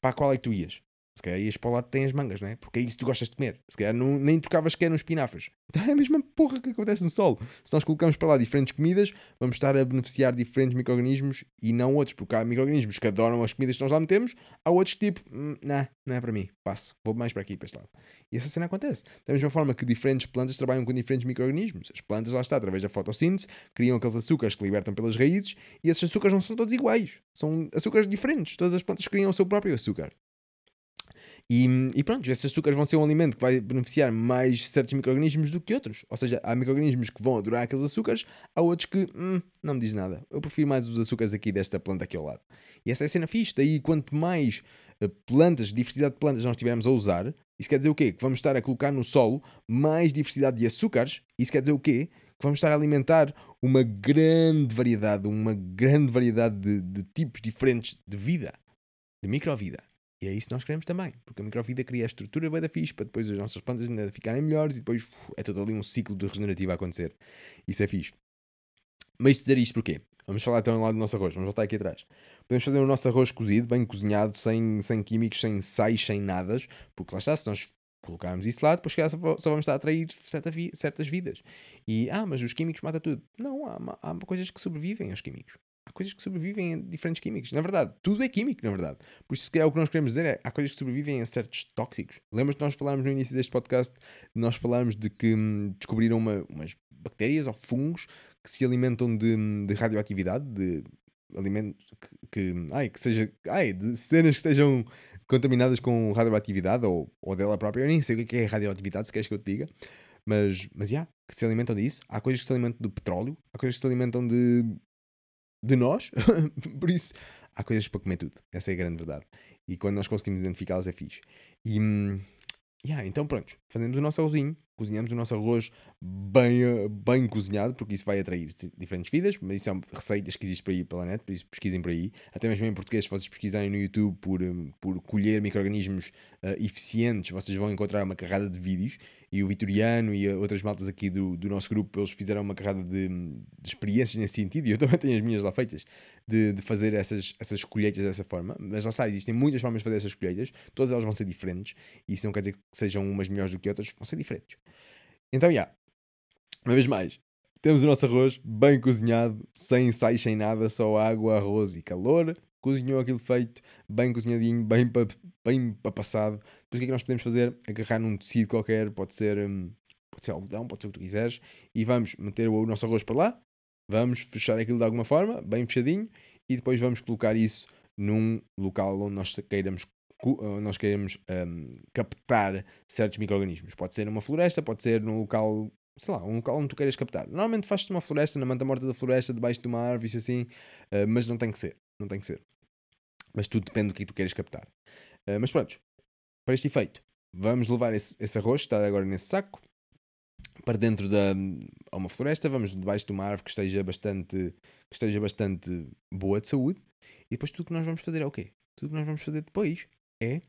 Para qual é que tu ias? Se calhar ias para o lado que tem as mangas, não é? Porque é isso que tu gostas de comer. Se calhar não, nem tocavas que nos espinafres. Então é a mesma porra que acontece no solo. Se nós colocamos para lá diferentes comidas, vamos estar a beneficiar diferentes micro-organismos e não outros. Porque há micro-organismos que adoram as comidas que nós lá metemos, há outros que tipo, hum, não, não é para mim, passo, vou mais para aqui, para este lado. E essa cena acontece. Da mesma forma que diferentes plantas trabalham com diferentes micro-organismos. As plantas, lá está, através da fotossíntese, criam aqueles açúcares que libertam pelas raízes e esses açúcares não são todos iguais. São açúcares diferentes. Todas as plantas criam o seu próprio açúcar. E, e pronto, esses açúcares vão ser um alimento que vai beneficiar mais certos micro-organismos do que outros. Ou seja, há micro-organismos que vão adorar aqueles açúcares, há outros que hum, não me diz nada. Eu prefiro mais os açúcares aqui desta planta aqui ao lado. E essa é a cena fixe. Daí, quanto mais uh, plantas, diversidade de plantas nós tivermos a usar, isso quer dizer o quê? Que vamos estar a colocar no solo mais diversidade de açúcares. Isso quer dizer o quê? Que vamos estar a alimentar uma grande variedade, uma grande variedade de, de tipos diferentes de vida, de microvida. E é isso que nós queremos também, porque a microvida cria a estrutura bem da fixe para depois as nossas plantas ainda ficarem melhores e depois é todo ali um ciclo de regenerativo a acontecer. Isso é fixe. Mas dizer isto porquê? Vamos falar então lá do nosso arroz, vamos voltar aqui atrás. Podemos fazer o nosso arroz cozido, bem cozinhado, sem, sem químicos, sem sais, sem nadas, porque lá está, se nós colocarmos isso lá, depois só vamos estar a atrair certa vi certas vidas. E, ah, mas os químicos matam tudo. Não, há, há coisas que sobrevivem aos químicos. Há coisas que sobrevivem a diferentes químicos. Na verdade, tudo é químico, na verdade. Por isso, se calhar, o que nós queremos dizer é há coisas que sobrevivem a certos tóxicos. Lembras-te nós falámos no início deste podcast, nós falámos de que hum, descobriram uma, umas bactérias ou fungos que se alimentam de, hum, de radioatividade, de alimentos que, que, ai, que seja, ai, de cenas que estejam contaminadas com radioatividade ou, ou dela própria. Eu nem sei o que é, radioatividade, se queres que eu te diga. Mas, mas, yeah, que se alimentam disso. Há coisas que se alimentam de petróleo, há coisas que se alimentam de, de nós. Por isso, há coisas para comer tudo. Essa é a grande verdade. E quando nós conseguimos identificá-las é fixe. E, hum, yeah, então pronto, fazemos o nosso arrozinho, cozinhamos o nosso arroz bem, eh, bem cozinhado, porque isso vai atrair diferentes vidas, mas isso são receitas que existem por aí pela net, por isso pesquisem por aí. Até mesmo em português, se vocês pesquisarem no YouTube por, hum, por colher micro-organismos uh, eficientes, vocês vão encontrar uma carrada de vídeos e o Vitoriano e outras maltas aqui do, do nosso grupo, eles fizeram uma carrada de, de, experiências nesse sentido, e eu também tenho as minhas lá feitas, de, de fazer essas, essas colheitas dessa forma. Mas lá está, existem muitas formas de fazer essas colheitas, todas elas vão ser diferentes, e isso não quer dizer que sejam umas melhores do que outras, vão ser diferentes. Então, já, yeah, uma vez mais, temos o nosso arroz bem cozinhado, sem sais, sem nada, só água, arroz e calor cozinhou aquilo feito, bem cozinhadinho, bem para bem passado. Depois o que é que nós podemos fazer? Agarrar num tecido qualquer, pode ser, hum, pode ser algodão, pode ser o que tu quiseres, e vamos meter o nosso arroz para lá, vamos fechar aquilo de alguma forma, bem fechadinho, e depois vamos colocar isso num local onde nós queiramos nós queremos um, captar certos micro-organismos. Pode ser numa floresta, pode ser num local, sei lá, um local onde tu queiras captar. Normalmente fazes uma floresta, na manta morta da floresta, debaixo de uma árvore, isso assim, uh, mas não tem que ser. Não tem que ser. Mas tudo depende do que tu queres captar. Uh, mas pronto, para este efeito, vamos levar esse, esse arroz, que está agora nesse saco, para dentro da uma floresta, vamos debaixo de uma árvore que esteja bastante que esteja bastante boa de saúde, e depois tudo que nós vamos fazer é o quê? Tudo que nós vamos fazer depois é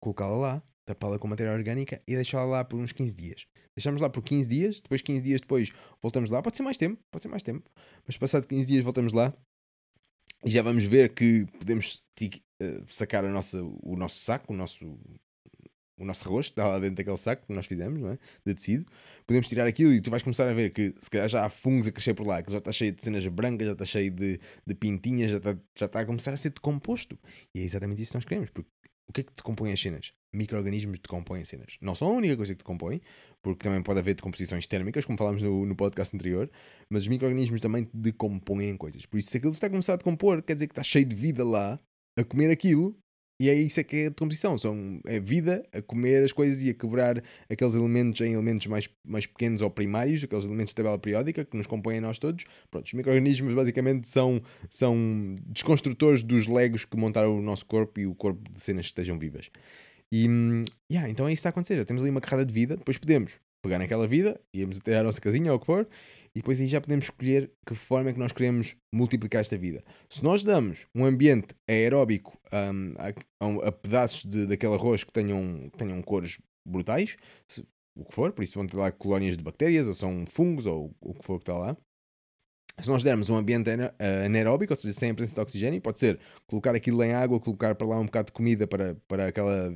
colocá-la lá, tapá-la com matéria orgânica e deixá-la lá por uns 15 dias. Deixamos lá por 15 dias, depois 15 dias depois voltamos lá, pode ser mais tempo, pode ser mais tempo, mas passado 15 dias voltamos lá e já vamos ver que podemos uh, sacar a nossa, o nosso saco, o nosso, o nosso rosto, está lá dentro daquele saco que nós fizemos, não é? de tecido. Podemos tirar aquilo e tu vais começar a ver que se calhar já há fungos a crescer por lá, que já está cheio de cenas brancas, já está cheio de, de pintinhas, já está, já está a começar a ser decomposto. E é exatamente isso que nós queremos, porque o que é que decompõe as cenas? Micro-organismos decompõem as cenas. Não são a única coisa que decompõem, porque também pode haver decomposições térmicas, como falámos no, no podcast anterior, mas os micro-organismos também decompõem coisas. Por isso, se aquilo está a começar a decompor, quer dizer que está cheio de vida lá a comer aquilo e é isso é que é a decomposição, são, é vida a comer as coisas e a quebrar aqueles elementos em elementos mais, mais pequenos ou primários, aqueles elementos de tabela periódica que nos compõem a nós todos. Pronto, os micro-organismos basicamente são, são desconstrutores dos legos que montaram o nosso corpo e o corpo de cenas que estejam vivas. E yeah, então é isso que está a acontecer, já temos ali uma carrada de vida, depois podemos pegar naquela vida, íamos até à nossa casinha ou o que for, e depois aí já podemos escolher que forma é que nós queremos multiplicar esta vida. Se nós damos um ambiente aeróbico um, a, a, pedaços de, daquele arroz que tenham, que tenham cores brutais, se, o que for, por isso vão ter lá colónias de bactérias, ou são fungos, ou o que for que está lá. Se nós dermos um ambiente anaeróbico, ou seja, sem presença de oxigênio, pode ser colocar aquilo em água, colocar para lá um bocado de comida para, para aquela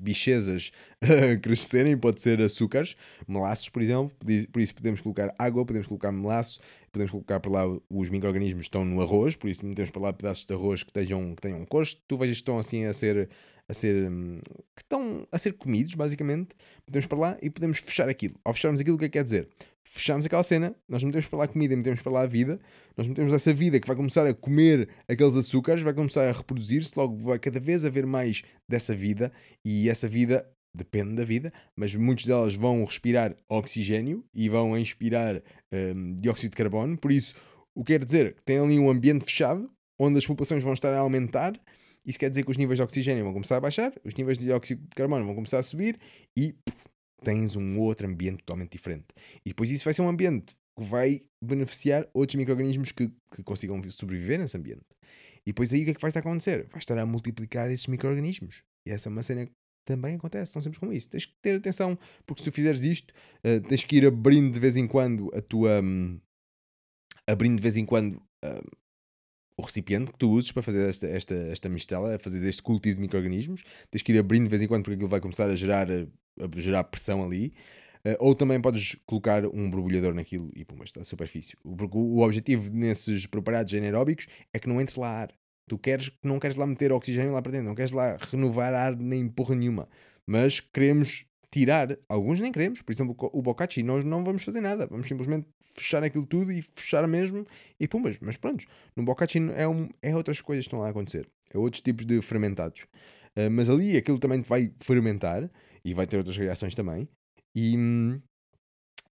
bichezas crescerem, pode ser açúcares, melaços, por exemplo, por isso podemos colocar água, podemos colocar melaço, podemos colocar para lá os micro-organismos que estão no arroz, por isso metemos para lá pedaços de arroz que tenham, que tenham cores, tu vejas que estão assim a ser, a ser, hum, que estão a ser comidos, basicamente, podemos para lá e podemos fechar aquilo. Ao fecharmos aquilo, o que é que quer dizer? Fechamos aquela cena, nós metemos para lá comida, metemos para lá a vida, nós metemos essa vida que vai começar a comer aqueles açúcares, vai começar a reproduzir-se, logo vai cada vez haver mais dessa vida e essa vida depende da vida, mas muitas delas vão respirar oxigênio e vão inspirar um, dióxido de carbono, por isso o que quer dizer que tem ali um ambiente fechado onde as populações vão estar a aumentar. Isso quer dizer que os níveis de oxigênio vão começar a baixar, os níveis de dióxido de carbono vão começar a subir e tens um outro ambiente totalmente diferente. E depois isso vai ser um ambiente que vai beneficiar outros micro-organismos que, que consigam sobreviver nesse ambiente. E depois aí o que é que vai estar a acontecer? Vai estar a multiplicar esses micro-organismos. E essa é uma cena que também acontece, são sempre como isso. Tens que ter atenção, porque se tu fizeres isto, uh, tens que ir abrindo de vez em quando a tua. Um, abrindo de vez em quando uh, o recipiente que tu uses para fazer esta, esta, esta mistela, fazer este cultivo de micro-organismos. Tens que ir abrindo de vez em quando porque aquilo vai começar a gerar, a gerar pressão ali. Uh, ou também podes colocar um borbulhador naquilo e pum, está a superfície. Porque o, o objetivo nesses preparados anaeróbicos é que não entre lá ar. Tu queres, não queres lá meter oxigênio lá para dentro, não queres lá renovar ar nem porra nenhuma. Mas queremos tirar, alguns nem queremos, por exemplo, o Bocacci, nós não vamos fazer nada, vamos simplesmente fechar aquilo tudo e fechar mesmo e pumbas, mas pronto, no Bocacci é, um, é outras coisas que estão lá a acontecer, é outros tipos de fermentados, uh, mas ali aquilo também vai fermentar e vai ter outras reações também, e hum,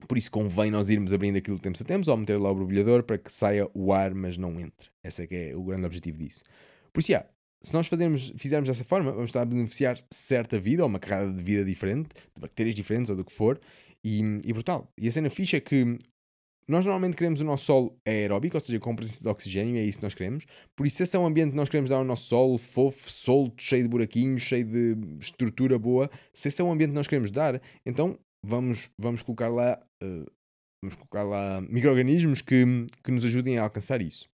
por isso convém nós irmos abrindo aquilo de tempos a tempos ou meter lá o borbulhador para que saia o ar, mas não entre. Esse é que é o grande objetivo disso. Por isso, yeah, se nós fazermos, fizermos dessa forma, vamos estar a beneficiar certa vida ou uma carrada de vida diferente, de bactérias diferentes ou do que for, e, e brutal. E a cena ficha é que nós normalmente queremos o nosso solo aeróbico, ou seja, com presença de oxigênio, e é isso que nós queremos. Por isso, esse é um ambiente que nós queremos dar ao nosso solo, fofo, solto, cheio de buraquinhos, cheio de estrutura boa. Se esse é um ambiente que nós queremos dar, então vamos, vamos colocar lá, uh, vamos colocar lá micro-organismos que, que nos ajudem a alcançar isso.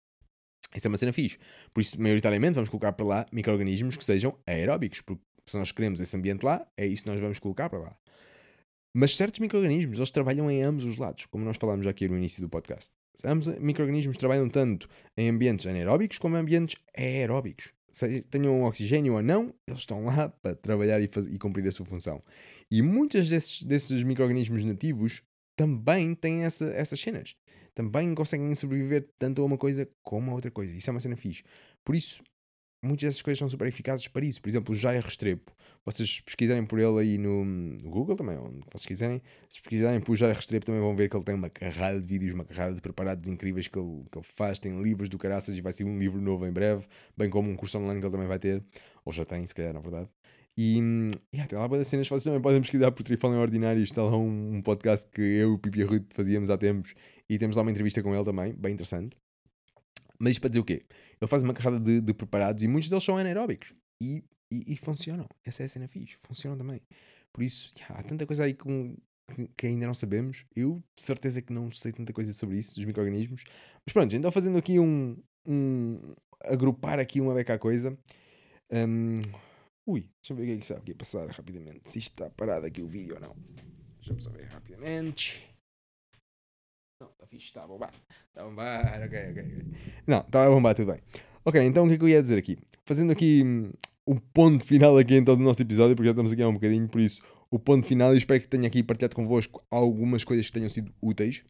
Isso é uma cena fixe. Por isso, maioritariamente, vamos colocar para lá micro-organismos que sejam aeróbicos, porque se nós queremos esse ambiente lá, é isso que nós vamos colocar para lá. Mas certos micro-organismos, eles trabalham em ambos os lados, como nós falámos aqui no início do podcast. Ambos micro-organismos trabalham tanto em ambientes anaeróbicos como em ambientes aeróbicos. Se tenham oxigênio ou não, eles estão lá para trabalhar e, fazer, e cumprir a sua função. E muitos desses, desses micro-organismos nativos também têm essa, essas cenas também conseguem sobreviver tanto a uma coisa como a outra coisa. Isso é uma cena fixe. Por isso, muitas dessas coisas são super eficazes para isso. Por exemplo, o Jair Restrepo. Vocês pesquisarem por ele aí no, Google também, onde vocês quiserem. Se pesquisarem por Jair Restrepo também vão ver que ele tem uma carrada de vídeos, uma carrada de preparados incríveis que ele, que ele faz. Tem livros do caraças e vai ser um livro novo em breve. Bem como um curso online que ele também vai ter. Ou já tem, se calhar, na verdade. E yeah, tem lá boas cenas. Vocês também podem pesquisar por Trifalem Ordinários. Está lá um, um, podcast que eu e o Pipi Ruth fazíamos há tempos. E temos lá uma entrevista com ele também, bem interessante. Mas isto para dizer o quê? Ele faz uma carrada de, de preparados e muitos deles são anaeróbicos. E, e, e, funcionam. Essa é a cena fixe. Funcionam também. Por isso, yeah, há tanta coisa aí com, que, ainda não sabemos. Eu, de certeza que não sei tanta coisa sobre isso, dos micro-organismos. Mas pronto, então fazendo aqui um... um agrupar aqui uma beca coisa. Um, Ui, deixa eu ver o que é que está aqui a passar rapidamente. Se está parado aqui o vídeo ou não. Deixa eu ver rapidamente. Não, está fixe, está a bombar. Está a bombar, ok, ok. Não, está a bombar, tudo bem. Ok, então o que é que eu ia dizer aqui? Fazendo aqui hum, um ponto final aqui então do nosso episódio, porque já estamos aqui há um bocadinho, por isso o ponto final e espero que tenha aqui partilhado convosco algumas coisas que tenham sido úteis.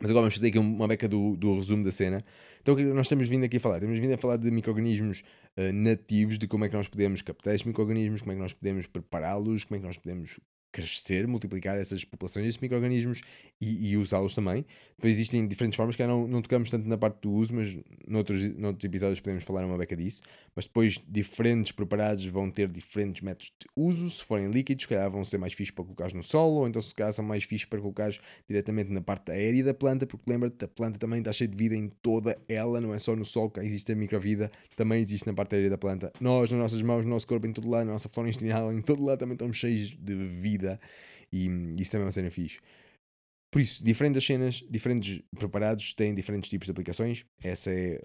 Mas agora vamos fazer aqui uma beca do, do resumo da cena. Então, o que é nós temos vindo aqui a falar? Temos vindo a falar de micro-organismos uh, nativos, de como é que nós podemos captar estes micro-organismos, como é que nós podemos prepará-los, como é que nós podemos crescer, multiplicar essas populações desses micro-organismos e, e usá-los também. Depois existem diferentes formas, que não, não tocamos tanto na parte do uso, mas noutros, noutros episódios podemos falar uma beca disso. Mas depois diferentes preparados vão ter diferentes métodos de uso. Se forem líquidos, se calhar vão ser mais fixos para colocar no solo, ou então se calhar são mais fixos para colocar diretamente na parte aérea da planta, porque lembra-te, a planta também está cheia de vida em toda ela, não é só no solo que existe a microvida, também existe na parte aérea da planta. Nós, nas nossas mãos, no nosso corpo, em todo lado, na nossa flora intestinal, em todo lado também estamos cheios de vida e isso também é uma cena fixe. Por isso, diferentes cenas, diferentes preparados têm diferentes tipos de aplicações. Essa é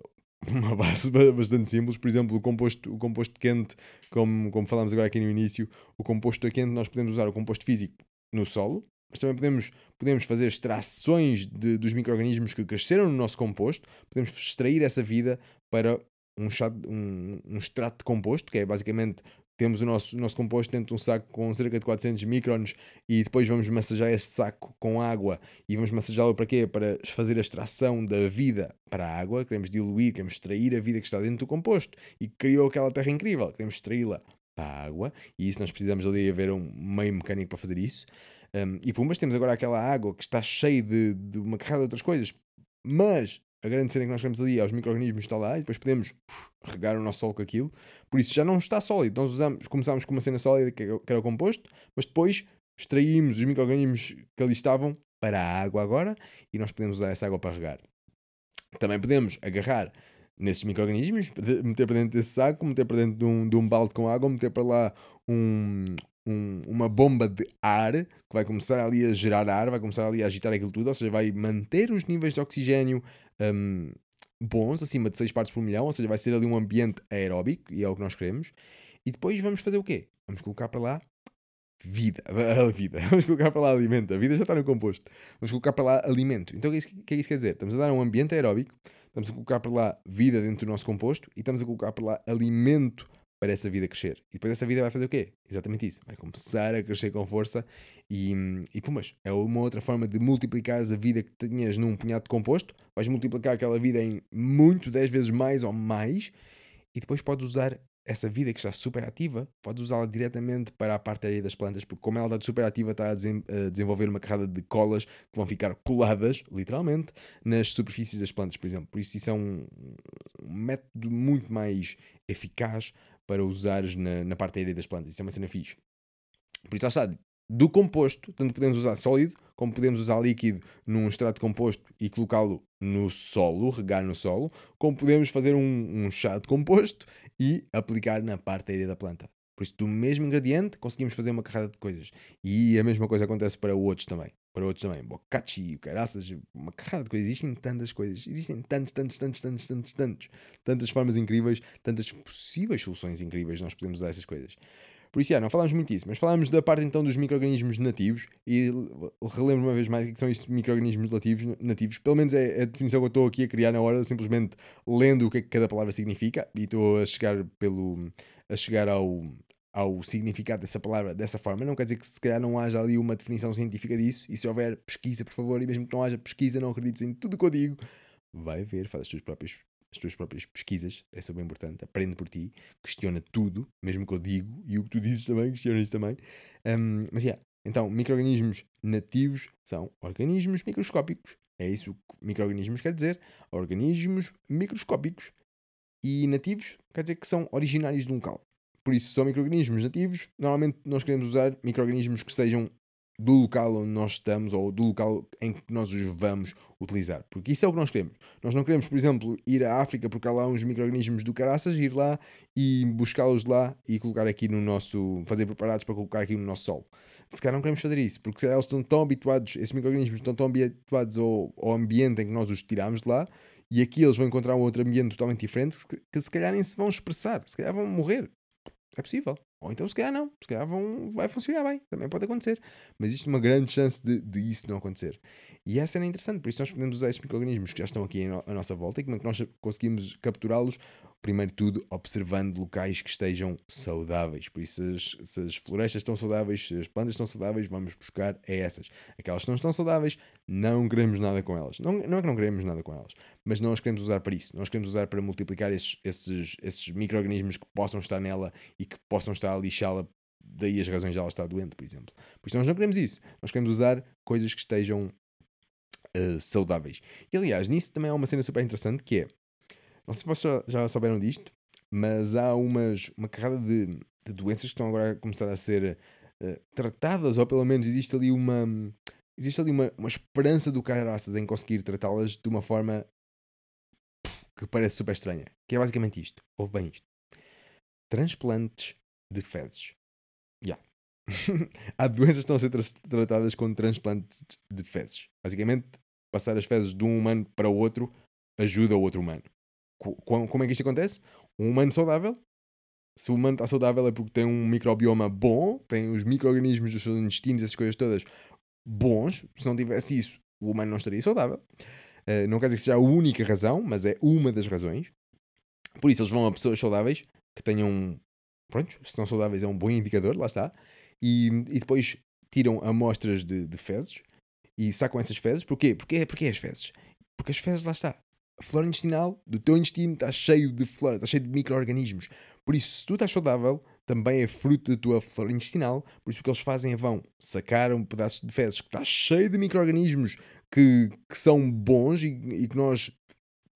uma base bastante simples. Por exemplo, o composto, o composto quente, como, como falámos agora aqui no início, o composto quente nós podemos usar o composto físico no solo, mas também podemos, podemos fazer extrações de, dos micro-organismos que cresceram no nosso composto, podemos extrair essa vida para um, um, um extrato de composto, que é basicamente temos o nosso, nosso composto dentro de um saco com cerca de 400 microns e depois vamos massajar esse saco com água e vamos massajá-lo para quê? Para fazer a extração da vida para a água, queremos diluir, queremos extrair a vida que está dentro do composto e criou aquela terra incrível, queremos extraí-la para a água e isso nós precisamos ali haver um meio mecânico para fazer isso. Um, e pumas, temos agora aquela água que está cheia de, de uma carrada de outras coisas, mas a grande cena que nós temos ali é os micro-organismos está lá e depois podemos regar o nosso solo com aquilo. Por isso já não está sólido. Nós usamos, começámos com uma cena sólida que era o composto, mas depois extraímos os micro-organismos que ali estavam para a água agora e nós podemos usar essa água para regar. Também podemos agarrar nesses micro-organismos, meter para dentro desse saco, meter para dentro de um, de um balde com água, meter para lá um, um, uma bomba de ar que vai começar ali a gerar ar, vai começar ali a agitar aquilo tudo, ou seja, vai manter os níveis de oxigênio um, bons, acima de 6 partes por milhão, ou seja, vai ser ali um ambiente aeróbico, e é o que nós queremos. E depois vamos fazer o quê? Vamos colocar para lá vida. A vida. Vamos colocar para lá alimento. A vida já está no composto. Vamos colocar para lá alimento. Então o que, é isso, que é isso quer dizer? Estamos a dar um ambiente aeróbico, estamos a colocar para lá vida dentro do nosso composto e estamos a colocar para lá alimento para essa vida crescer. E depois essa vida vai fazer o quê? Exatamente isso. Vai começar a crescer com força e, e pumas. É uma outra forma de multiplicar a vida que tinhas num punhado de composto. Vais multiplicar aquela vida em muito, 10 vezes mais ou mais. E depois podes usar essa vida que está super ativa, podes usá-la diretamente para a parte aérea das plantas, porque como ela está super ativa, está a, desenvolver uma carrada de colas que vão ficar coladas, literalmente, nas superfícies das plantas, por exemplo. Por isso isso é um, método muito mais eficaz para usares na, na parte aérea das plantas. Isso é uma cena fixe. Por isso, está, do composto, tanto podemos usar sólido, como podemos usar líquido num extrato composto e colocá-lo no solo, regar no solo, como podemos fazer um, um chá de composto e aplicar na parte aérea da planta. Por isso, do mesmo ingrediente, conseguimos fazer uma carrada de coisas. E a mesma coisa acontece para outros também. Para outros também. Bocachi, caraças, uma carrada de coisas. Existem tantas coisas. Existem tantos, tantos, tantos, tantos, tantos, tantos. Tantas formas incríveis, tantas possíveis soluções incríveis nós podemos usar essas coisas. Por isso, já, não falámos muito disso, mas falámos da parte então dos micro-organismos nativos e relembro uma vez mais o que são estes micro-organismos nativos, nativos. Pelo menos é a definição que eu estou aqui a criar na hora, simplesmente lendo o que é que cada palavra significa e estou a chegar pelo a chegar ao, ao significado dessa palavra dessa forma. Não quer dizer que se calhar não haja ali uma definição científica disso, e se houver pesquisa, por favor, e mesmo que não haja pesquisa, não acredites em tudo o que eu digo, vai ver, faz as tuas próprias as tuas próprias pesquisas, é super importante, aprende por ti, questiona tudo, mesmo que eu digo, e o que tu dizes também, questiona isso também. Um, mas, yeah, então, micro-organismos nativos são organismos microscópicos. É isso que micro-organismos quer dizer. Organismos microscópicos. E nativos quer dizer que são originários de um local. Por isso, são micro-organismos nativos. Normalmente, nós queremos usar micro-organismos que sejam do local onde nós estamos ou do local em que nós os vamos utilizar. Porque isso é o que nós queremos. Nós não queremos, por exemplo, ir à África porque há lá uns micro-organismos do caraças, ir lá e buscá-los lá e colocar aqui no nosso. fazer preparados para colocar aqui no nosso solo. Se calhar não queremos fazer isso, porque se eles estão tão habituados, esses micro-organismos estão tão habituados ao, ao ambiente em que nós os tiramos de lá e aqui eles vão encontrar um outro ambiente totalmente diferente que, que se calhar nem se vão expressar, se calhar vão morrer. É possível. Ou então, se calhar, não. Se calhar vão, vai funcionar bem. Também pode acontecer. Mas existe uma grande chance de, de isso não acontecer. E essa é interessante. Por isso, nós podemos usar esses micro-organismos que já estão aqui à nossa volta e como é que nós conseguimos capturá-los primeiro tudo, observando locais que estejam saudáveis. Por isso, se as, se as, florestas estão saudáveis, se as plantas estão saudáveis, vamos buscar a essas. Aquelas que não estão saudáveis, não queremos nada com elas. Não, não é que não queremos nada com elas, mas nós queremos usar para isso. Nós queremos usar para multiplicar esses, esses, esses micro-organismos que possam estar nela e que possam estar a lixá-la. Daí as razões de ela estar doente, por exemplo. Por isso, nós não queremos isso. Nós queremos usar coisas que estejam uh, saudáveis. E aliás, nisso também há uma cena super interessante que é não sei se vocês já, souberam disto, mas há umas, uma carrada de, de doenças que estão agora a começar a ser uh, tratadas, ou pelo menos existe ali uma. Existe ali uma, uma esperança do caraças em conseguir tratá-las de uma forma que parece super estranha. Que é basicamente isto. Ouve bem isto. Transplantes de fezes. Yeah. Há doenças que estão a ser tra tratadas com transplantes de fezes. Basicamente, passar as fezes de um humano para o outro ajuda o outro humano como é que isto acontece? Um humano saudável, se o humano está saudável é porque tem um microbioma bom, tem os micro-organismos dos seus intestinos, essas coisas todas bons. Se não tivesse isso, o humano não estaria saudável. Uh, não quer dizer que seja a única razão, mas é uma das razões. Por isso, eles vão a pessoas saudáveis que tenham. Pronto, se estão saudáveis é um bom indicador, lá está. E, e depois tiram amostras de, de fezes e sacam essas fezes. Porquê? Porquê, porquê as fezes? Porque as fezes, lá está, a flora intestinal do teu intestino está cheio de flora, está cheio de micro-organismos. Por isso, se tu estás saudável, também é fruto da tua flora intestinal. Por isso, o que eles fazem é vão sacar um pedaço de fezes que está cheio de micro-organismos que, que são bons e, e, que nós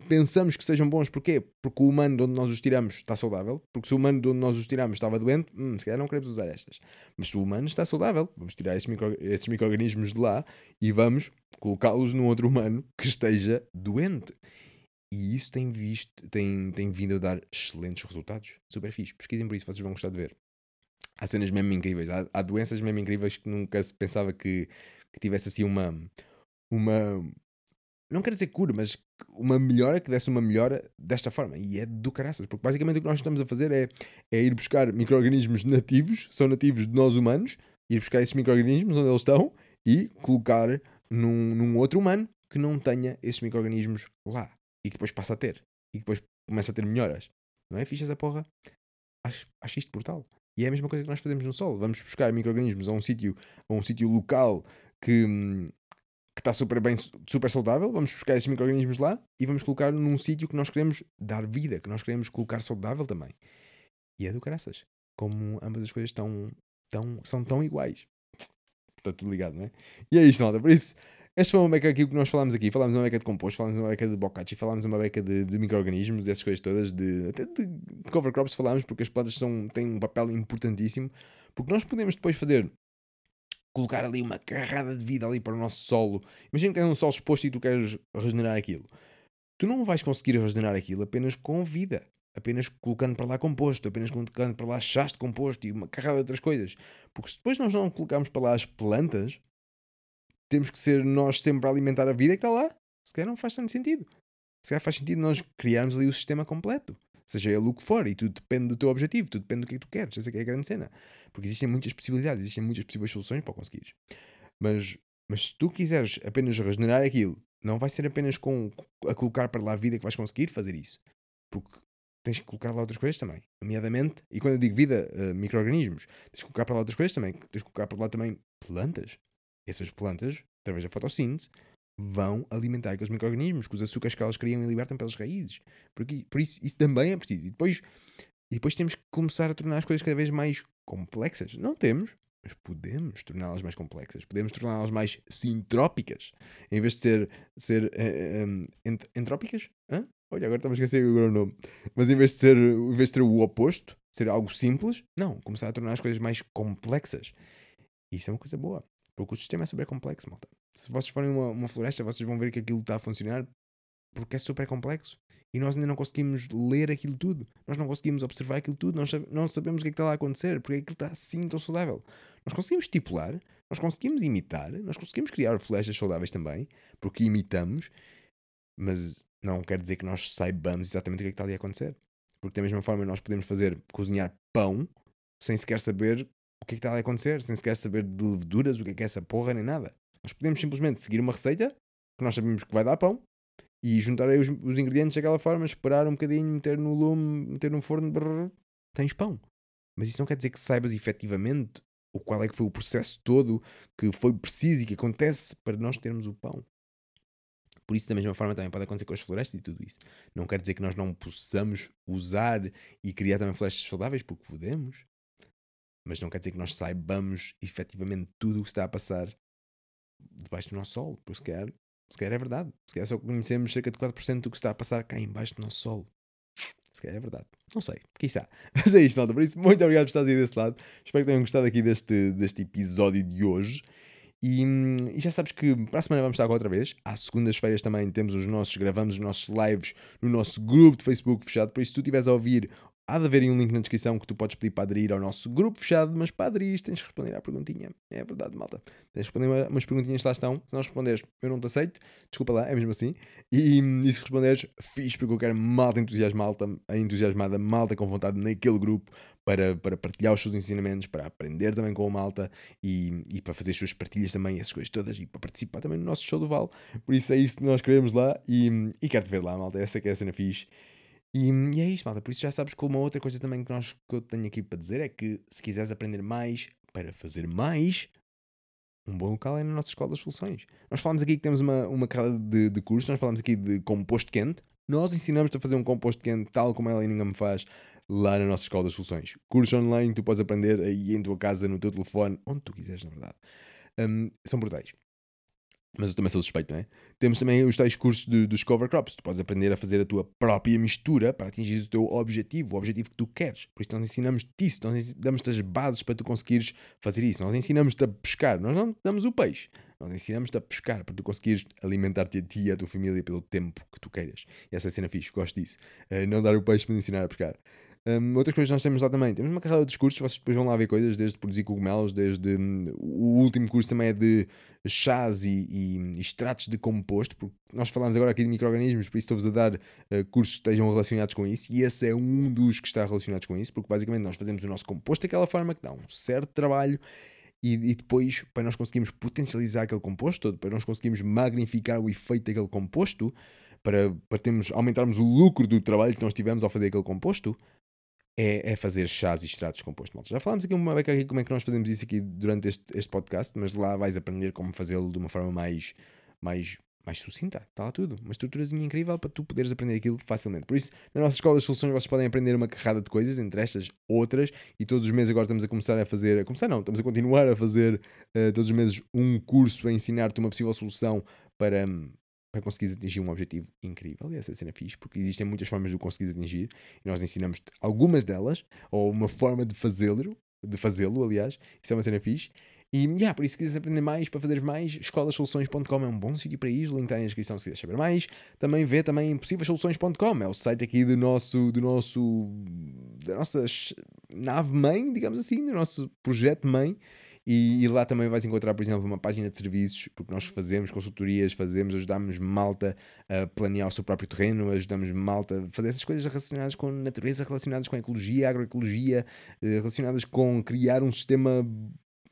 pensamos que sejam bons. Porquê? Porque o humano de onde nós os tiramos está saudável. Porque se o humano de onde nós os tiramos estava doente, hum, se calhar não queremos usar estas. Mas se o humano está saudável, vamos tirar esses, micro, esses micro-organismos de lá e vamos colocá-los num outro humano que esteja doente. E isso tem visto, tem, tem vindo a dar excelentes resultados. Super fixe. Pesquisem por isso, vocês vão gostar de ver. Há cenas mesmo incríveis. Há, há doenças mesmo incríveis que nunca se pensava que, que tivesse assim uma, uma, não quero dizer cura, mas uma melhora que desse uma melhora desta forma. E é do caraças, porque basicamente o que nós estamos a fazer é, é ir buscar micro-organismos nativos, são nativos de nós humanos, ir buscar esses micro-organismos onde eles estão e colocar num, num outro humano que não tenha esses micro-organismos lá e que depois passa a ter e que depois começa a ter melhoras. Não é fixe essa porra? Acho, acho isto brutal. E é a mesma coisa que nós fazemos no Sol. Vamos buscar micro-organismos a um sítio a um sítio local que, que está super bem, super saudável. Vamos buscar esses micro-organismos lá e vamos colocar num sítio que nós queremos dar vida, que nós queremos colocar saudável também. E é do caraças. Como ambas as coisas estão, tão, são tão iguais. Está tudo ligado, não é? E é isto, nota. Por isso, este foi uma beca aqui que nós falámos aqui. Falámos uma beca de composto, falámos uma beca de bocacci, falámos uma beca de, de micro-organismos, dessas coisas todas, de, até de cover crops falámos, porque as plantas são, têm um papel importantíssimo. Porque nós podemos depois fazer colocar ali uma carrada de vida ali para o nosso solo. Imagina que tens um solo exposto e tu queres regenerar aquilo. Tu não vais conseguir regenerar aquilo apenas com vida. Apenas colocando para lá composto, apenas colocando para lá chás de composto e uma carrada de outras coisas. Porque se depois nós não colocamos para lá as plantas, temos que ser nós sempre a alimentar a vida que está lá. Se calhar não faz tanto sentido. Se calhar faz sentido nós criarmos ali o sistema completo. Seja ele o que for, e tudo depende do teu objetivo, tudo depende do que é que tu queres. Essa é, é a grande cena. Porque existem muitas possibilidades, existem muitas possíveis soluções para conseguires. Mas, mas se tu quiseres apenas regenerar aquilo, não vai ser apenas com a colocar para lá a vida que vais conseguir fazer isso. Porque tens que colocar lá outras coisas também. Nomeadamente, e quando eu digo vida, uh, micro-organismos, tens que colocar para lá outras coisas também. Tens que colocar para lá também plantas essas plantas, através da fotossíntese, vão alimentar aqueles micro-organismos que os açúcares que elas criam e libertam pelas raízes. Porque, por isso, isso também é preciso. E depois, e depois temos que começar a tornar as coisas cada vez mais complexas. Não temos, mas podemos torná-las mais complexas. Podemos torná-las mais sintrópicas. Em vez de ser, ser uh, ent entrópicas? Hã? Olha, agora estamos a esquecer o nome. Mas em vez, de ser, em vez de ser o oposto, ser algo simples, não. Começar a tornar as coisas mais complexas. Isso é uma coisa boa. Porque o sistema é super complexo, malta. Se vocês forem uma, uma floresta, vocês vão ver que aquilo está a funcionar porque é super complexo. E nós ainda não conseguimos ler aquilo tudo. Nós não conseguimos observar aquilo tudo. Nós não sabemos o que é que está lá a acontecer. Porque aquilo está assim tão saudável. Nós conseguimos estipular. Nós conseguimos imitar. Nós conseguimos criar florestas saudáveis também. Porque imitamos. Mas não quer dizer que nós saibamos exatamente o que é que está ali a acontecer. Porque da mesma forma nós podemos fazer cozinhar pão sem sequer saber o que é que está a acontecer, sem sequer saber de leveduras, o que é que é essa porra, nem nada. Nós podemos simplesmente seguir uma receita que nós sabemos que vai dar pão e juntar aí os, os ingredientes daquela forma, esperar um bocadinho, meter no lume, meter no forno, brrr, tens pão. Mas isso não quer dizer que saibas efetivamente o qual é que foi o processo todo que foi preciso e que acontece para nós termos o pão. Por isso, da mesma forma, também pode acontecer com as florestas e tudo isso. Não quer dizer que nós não possamos usar e criar também florestas saudáveis, porque podemos mas não quer dizer que nós saibamos efetivamente tudo o que está a passar debaixo do nosso sol, porque se calhar, se calhar é verdade. Se calhar só conhecemos cerca de 4% do que está a passar cá embaixo do nosso sol. Se calhar é verdade. Não sei, quiçá. Mas é isto, nota. Por isso, muito obrigado por estar aí desse lado. Espero que tenham gostado aqui deste, deste episódio de hoje. E, e, já sabes que para a semana vamos estar agora outra vez. Às segundas-feiras também temos os nossos, gravamos os nossos lives no nosso grupo de Facebook fechado. Por isso, se tu estiveres a ouvir Há de haver um link na descrição que tu podes pedir para aderir ao nosso grupo fechado, mas para aderir tens de responder à perguntinha. É verdade, malta. Tens de responder umas perguntinhas que lá estão. Se não responderes, eu não te aceito. Desculpa lá, é mesmo assim. E, e se responderes, fiz porque eu quero malta entusiasmada, entusiasmada, malta com vontade naquele grupo para, para partilhar os seus ensinamentos, para aprender também com a malta e, e para fazer as suas partilhas também, essas coisas todas e para participar também no nosso show do Val. Por isso é isso que nós queremos lá e, e quero-te ver lá, malta. Essa que é a cena fixe. E, e, é isto, malta. Por isso já sabes que uma outra coisa também que, nós, que eu tenho aqui para dizer é que se quiseres aprender mais para fazer mais, um bom local é na nossa Escola das Soluções. Nós falamos aqui que temos uma, uma carrada de, de cursos, nós falamos aqui de composto quente. Nós ensinamos-te a fazer um composto quente tal como ela ainda me faz lá na nossa Escola das Soluções. Cursos online, tu podes aprender aí em tua casa, no teu telefone, onde tu quiseres, na verdade. Um, são brutais mas eu também sou suspeito, não é? Temos também os tais cursos de, dos cover crops. Tu podes aprender a fazer a tua própria mistura para atingir o teu objetivo, o objetivo que tu queres. Por isso, nós ensinamos-te isso, nós damos-te as bases para tu conseguires fazer isso. Nós ensinamos-te a pescar, nós não damos o peixe. Nós ensinamos-te a pescar para tu conseguires alimentar-te a ti e a tua família pelo tempo que tu queiras. E essa é a cena fixe, gosto disso. Uh, não dar o peixe, mas ensinar a pescar. Um, outras coisas nós temos lá também. Temos uma carrada de cursos, vocês depois vão lá ver coisas, desde produzir cogumelos, desde. Um, o último curso também é de chás e, e, extratos de composto, porque nós falamos agora aqui de micro-organismos, por isso estou-vos a dar uh, cursos que estejam relacionados com isso, e esse é um dos que está relacionados com isso, porque basicamente nós fazemos o nosso composto daquela forma que dá um certo trabalho. E, e depois, para nós conseguirmos potencializar aquele composto, para nós conseguirmos magnificar o efeito daquele composto, para, para termos, aumentarmos o lucro do trabalho que nós tivemos ao fazer aquele composto, é, é, fazer chás e extratos de composto malta. Já falámos aqui uma beca aqui como é que nós fazemos isso aqui durante este, este podcast, mas lá vais aprender como fazê-lo de uma forma mais, mais, mais sucinta. Está lá tudo. Uma estruturazinha incrível para tu poderes aprender aquilo facilmente. Por isso, na nossa escola de soluções vocês podem aprender uma carrada de coisas, entre estas outras, e todos os meses agora estamos a começar a fazer, a começar não, estamos a continuar a fazer uh, todos os meses um curso a ensinar-te uma possível solução para, para conseguires atingir um objetivo incrível. E essa cena é fixe, porque existem muitas formas de o conseguires atingir, e nós ensinamos algumas delas, ou uma forma de fazê-lo, de fazê-lo, aliás. Isso é uma cena fixe. E, yeah, por isso, se quiseres aprender mais, para fazeres mais, escolasoluções.com é um bom sítio para ir, o link está na descrição se quiseres saber mais. Também vê também impossíveissoluções.com, é o site aqui do nosso, do nosso, da nossa nave mãe, digamos assim, do nosso projeto mãe, e, e, lá também vais encontrar, por exemplo, uma página de serviços, porque nós fazemos consultorias, fazemos, ajudamos malta a planear o seu próprio terreno, ajudamos malta a fazer essas coisas relacionadas com natureza, relacionadas com ecologia, agroecologia, eh, relacionadas com criar um sistema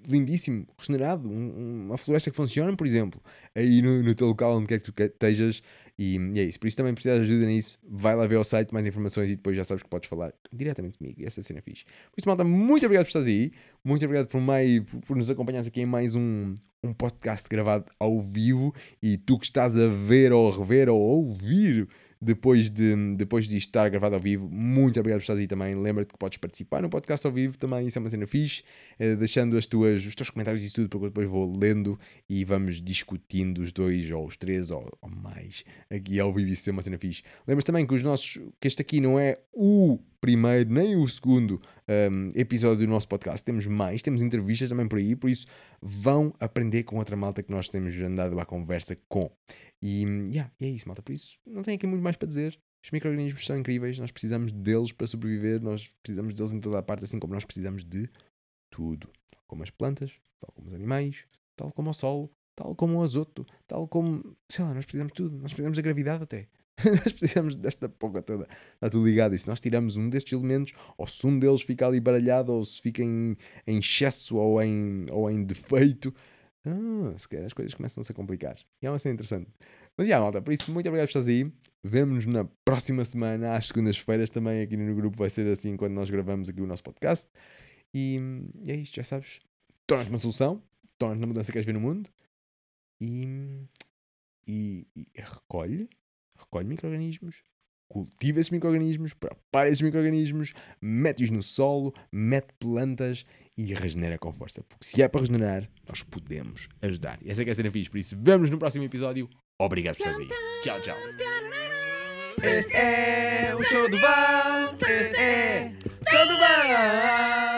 lindíssimo, regenerado, um, uma floresta que funciona, por exemplo, aí no, no teu local onde quer que tu estejas, e, e, é isso. Por isso também precisas de ajuda nisso, vai lá ver ao site mais informações e depois já sabes que podes falar diretamente comigo. Essa cena é fixe. Por isso, malta, muito obrigado por estares aí, muito obrigado por, mai, por, por nos acompanhares aqui em mais um, um podcast gravado ao vivo e tu que estás a ver ou a rever ou a ouvir depois de, depois de estar gravado ao vivo. Muito obrigado por estar aí também. Lembra-te que podes participar no podcast ao vivo também, isso é uma cena fixe, eh, deixando as tuas, os teus comentários e tudo, porque depois vou lendo e vamos discutindo os dois, ou os três, ou, ou mais, aqui ao vivo, isso é uma cena fixe. Lembras também que os nossos, que este aqui não é o primeiro nem o segundo um, episódio do nosso podcast. Temos mais, temos entrevistas também por aí, por isso vão aprender com outra malta que nós temos andado à conversa com. E, yeah, é isso, malta. Por isso, não tenho aqui muito mais para dizer. Os micro-organismos são incríveis, nós precisamos deles para sobreviver, nós precisamos deles em toda a parte, assim como nós precisamos de tudo. Tal como as plantas, tal como os animais, tal como o sol, tal como o azoto, tal como. sei lá, nós precisamos de tudo. Nós precisamos da gravidade até. nós precisamos desta porra toda. Está tudo ligado. E se nós tiramos um destes elementos, ou se um deles fica ali baralhado, ou se fica em, em excesso ou em, ou em defeito, ah, se calhar as coisas começam a se complicar. E é uma cena interessante. Mas já, malta, por isso, muito obrigado por estares aí. Vemo-nos na próxima semana, às segundas-feiras também, aqui no grupo. Vai ser assim quando nós gravamos aqui o nosso podcast. E, é isto, já sabes. Torna-te uma solução, torna-te uma mudança que queres ver no mundo. E, e, e recolhe, recolhe micro-organismos, cultiva esses micro-organismos, prepara esses micro-organismos, mete-os no solo, mete plantas e regenera com força. Porque se é para regenerar, nós podemos ajudar. E essa é é a cena fixe. Por isso, vemos no próximo episódio. Obrigado por estar aí. Tchau, tchau. Este é o show do Val. Este é o show do Val.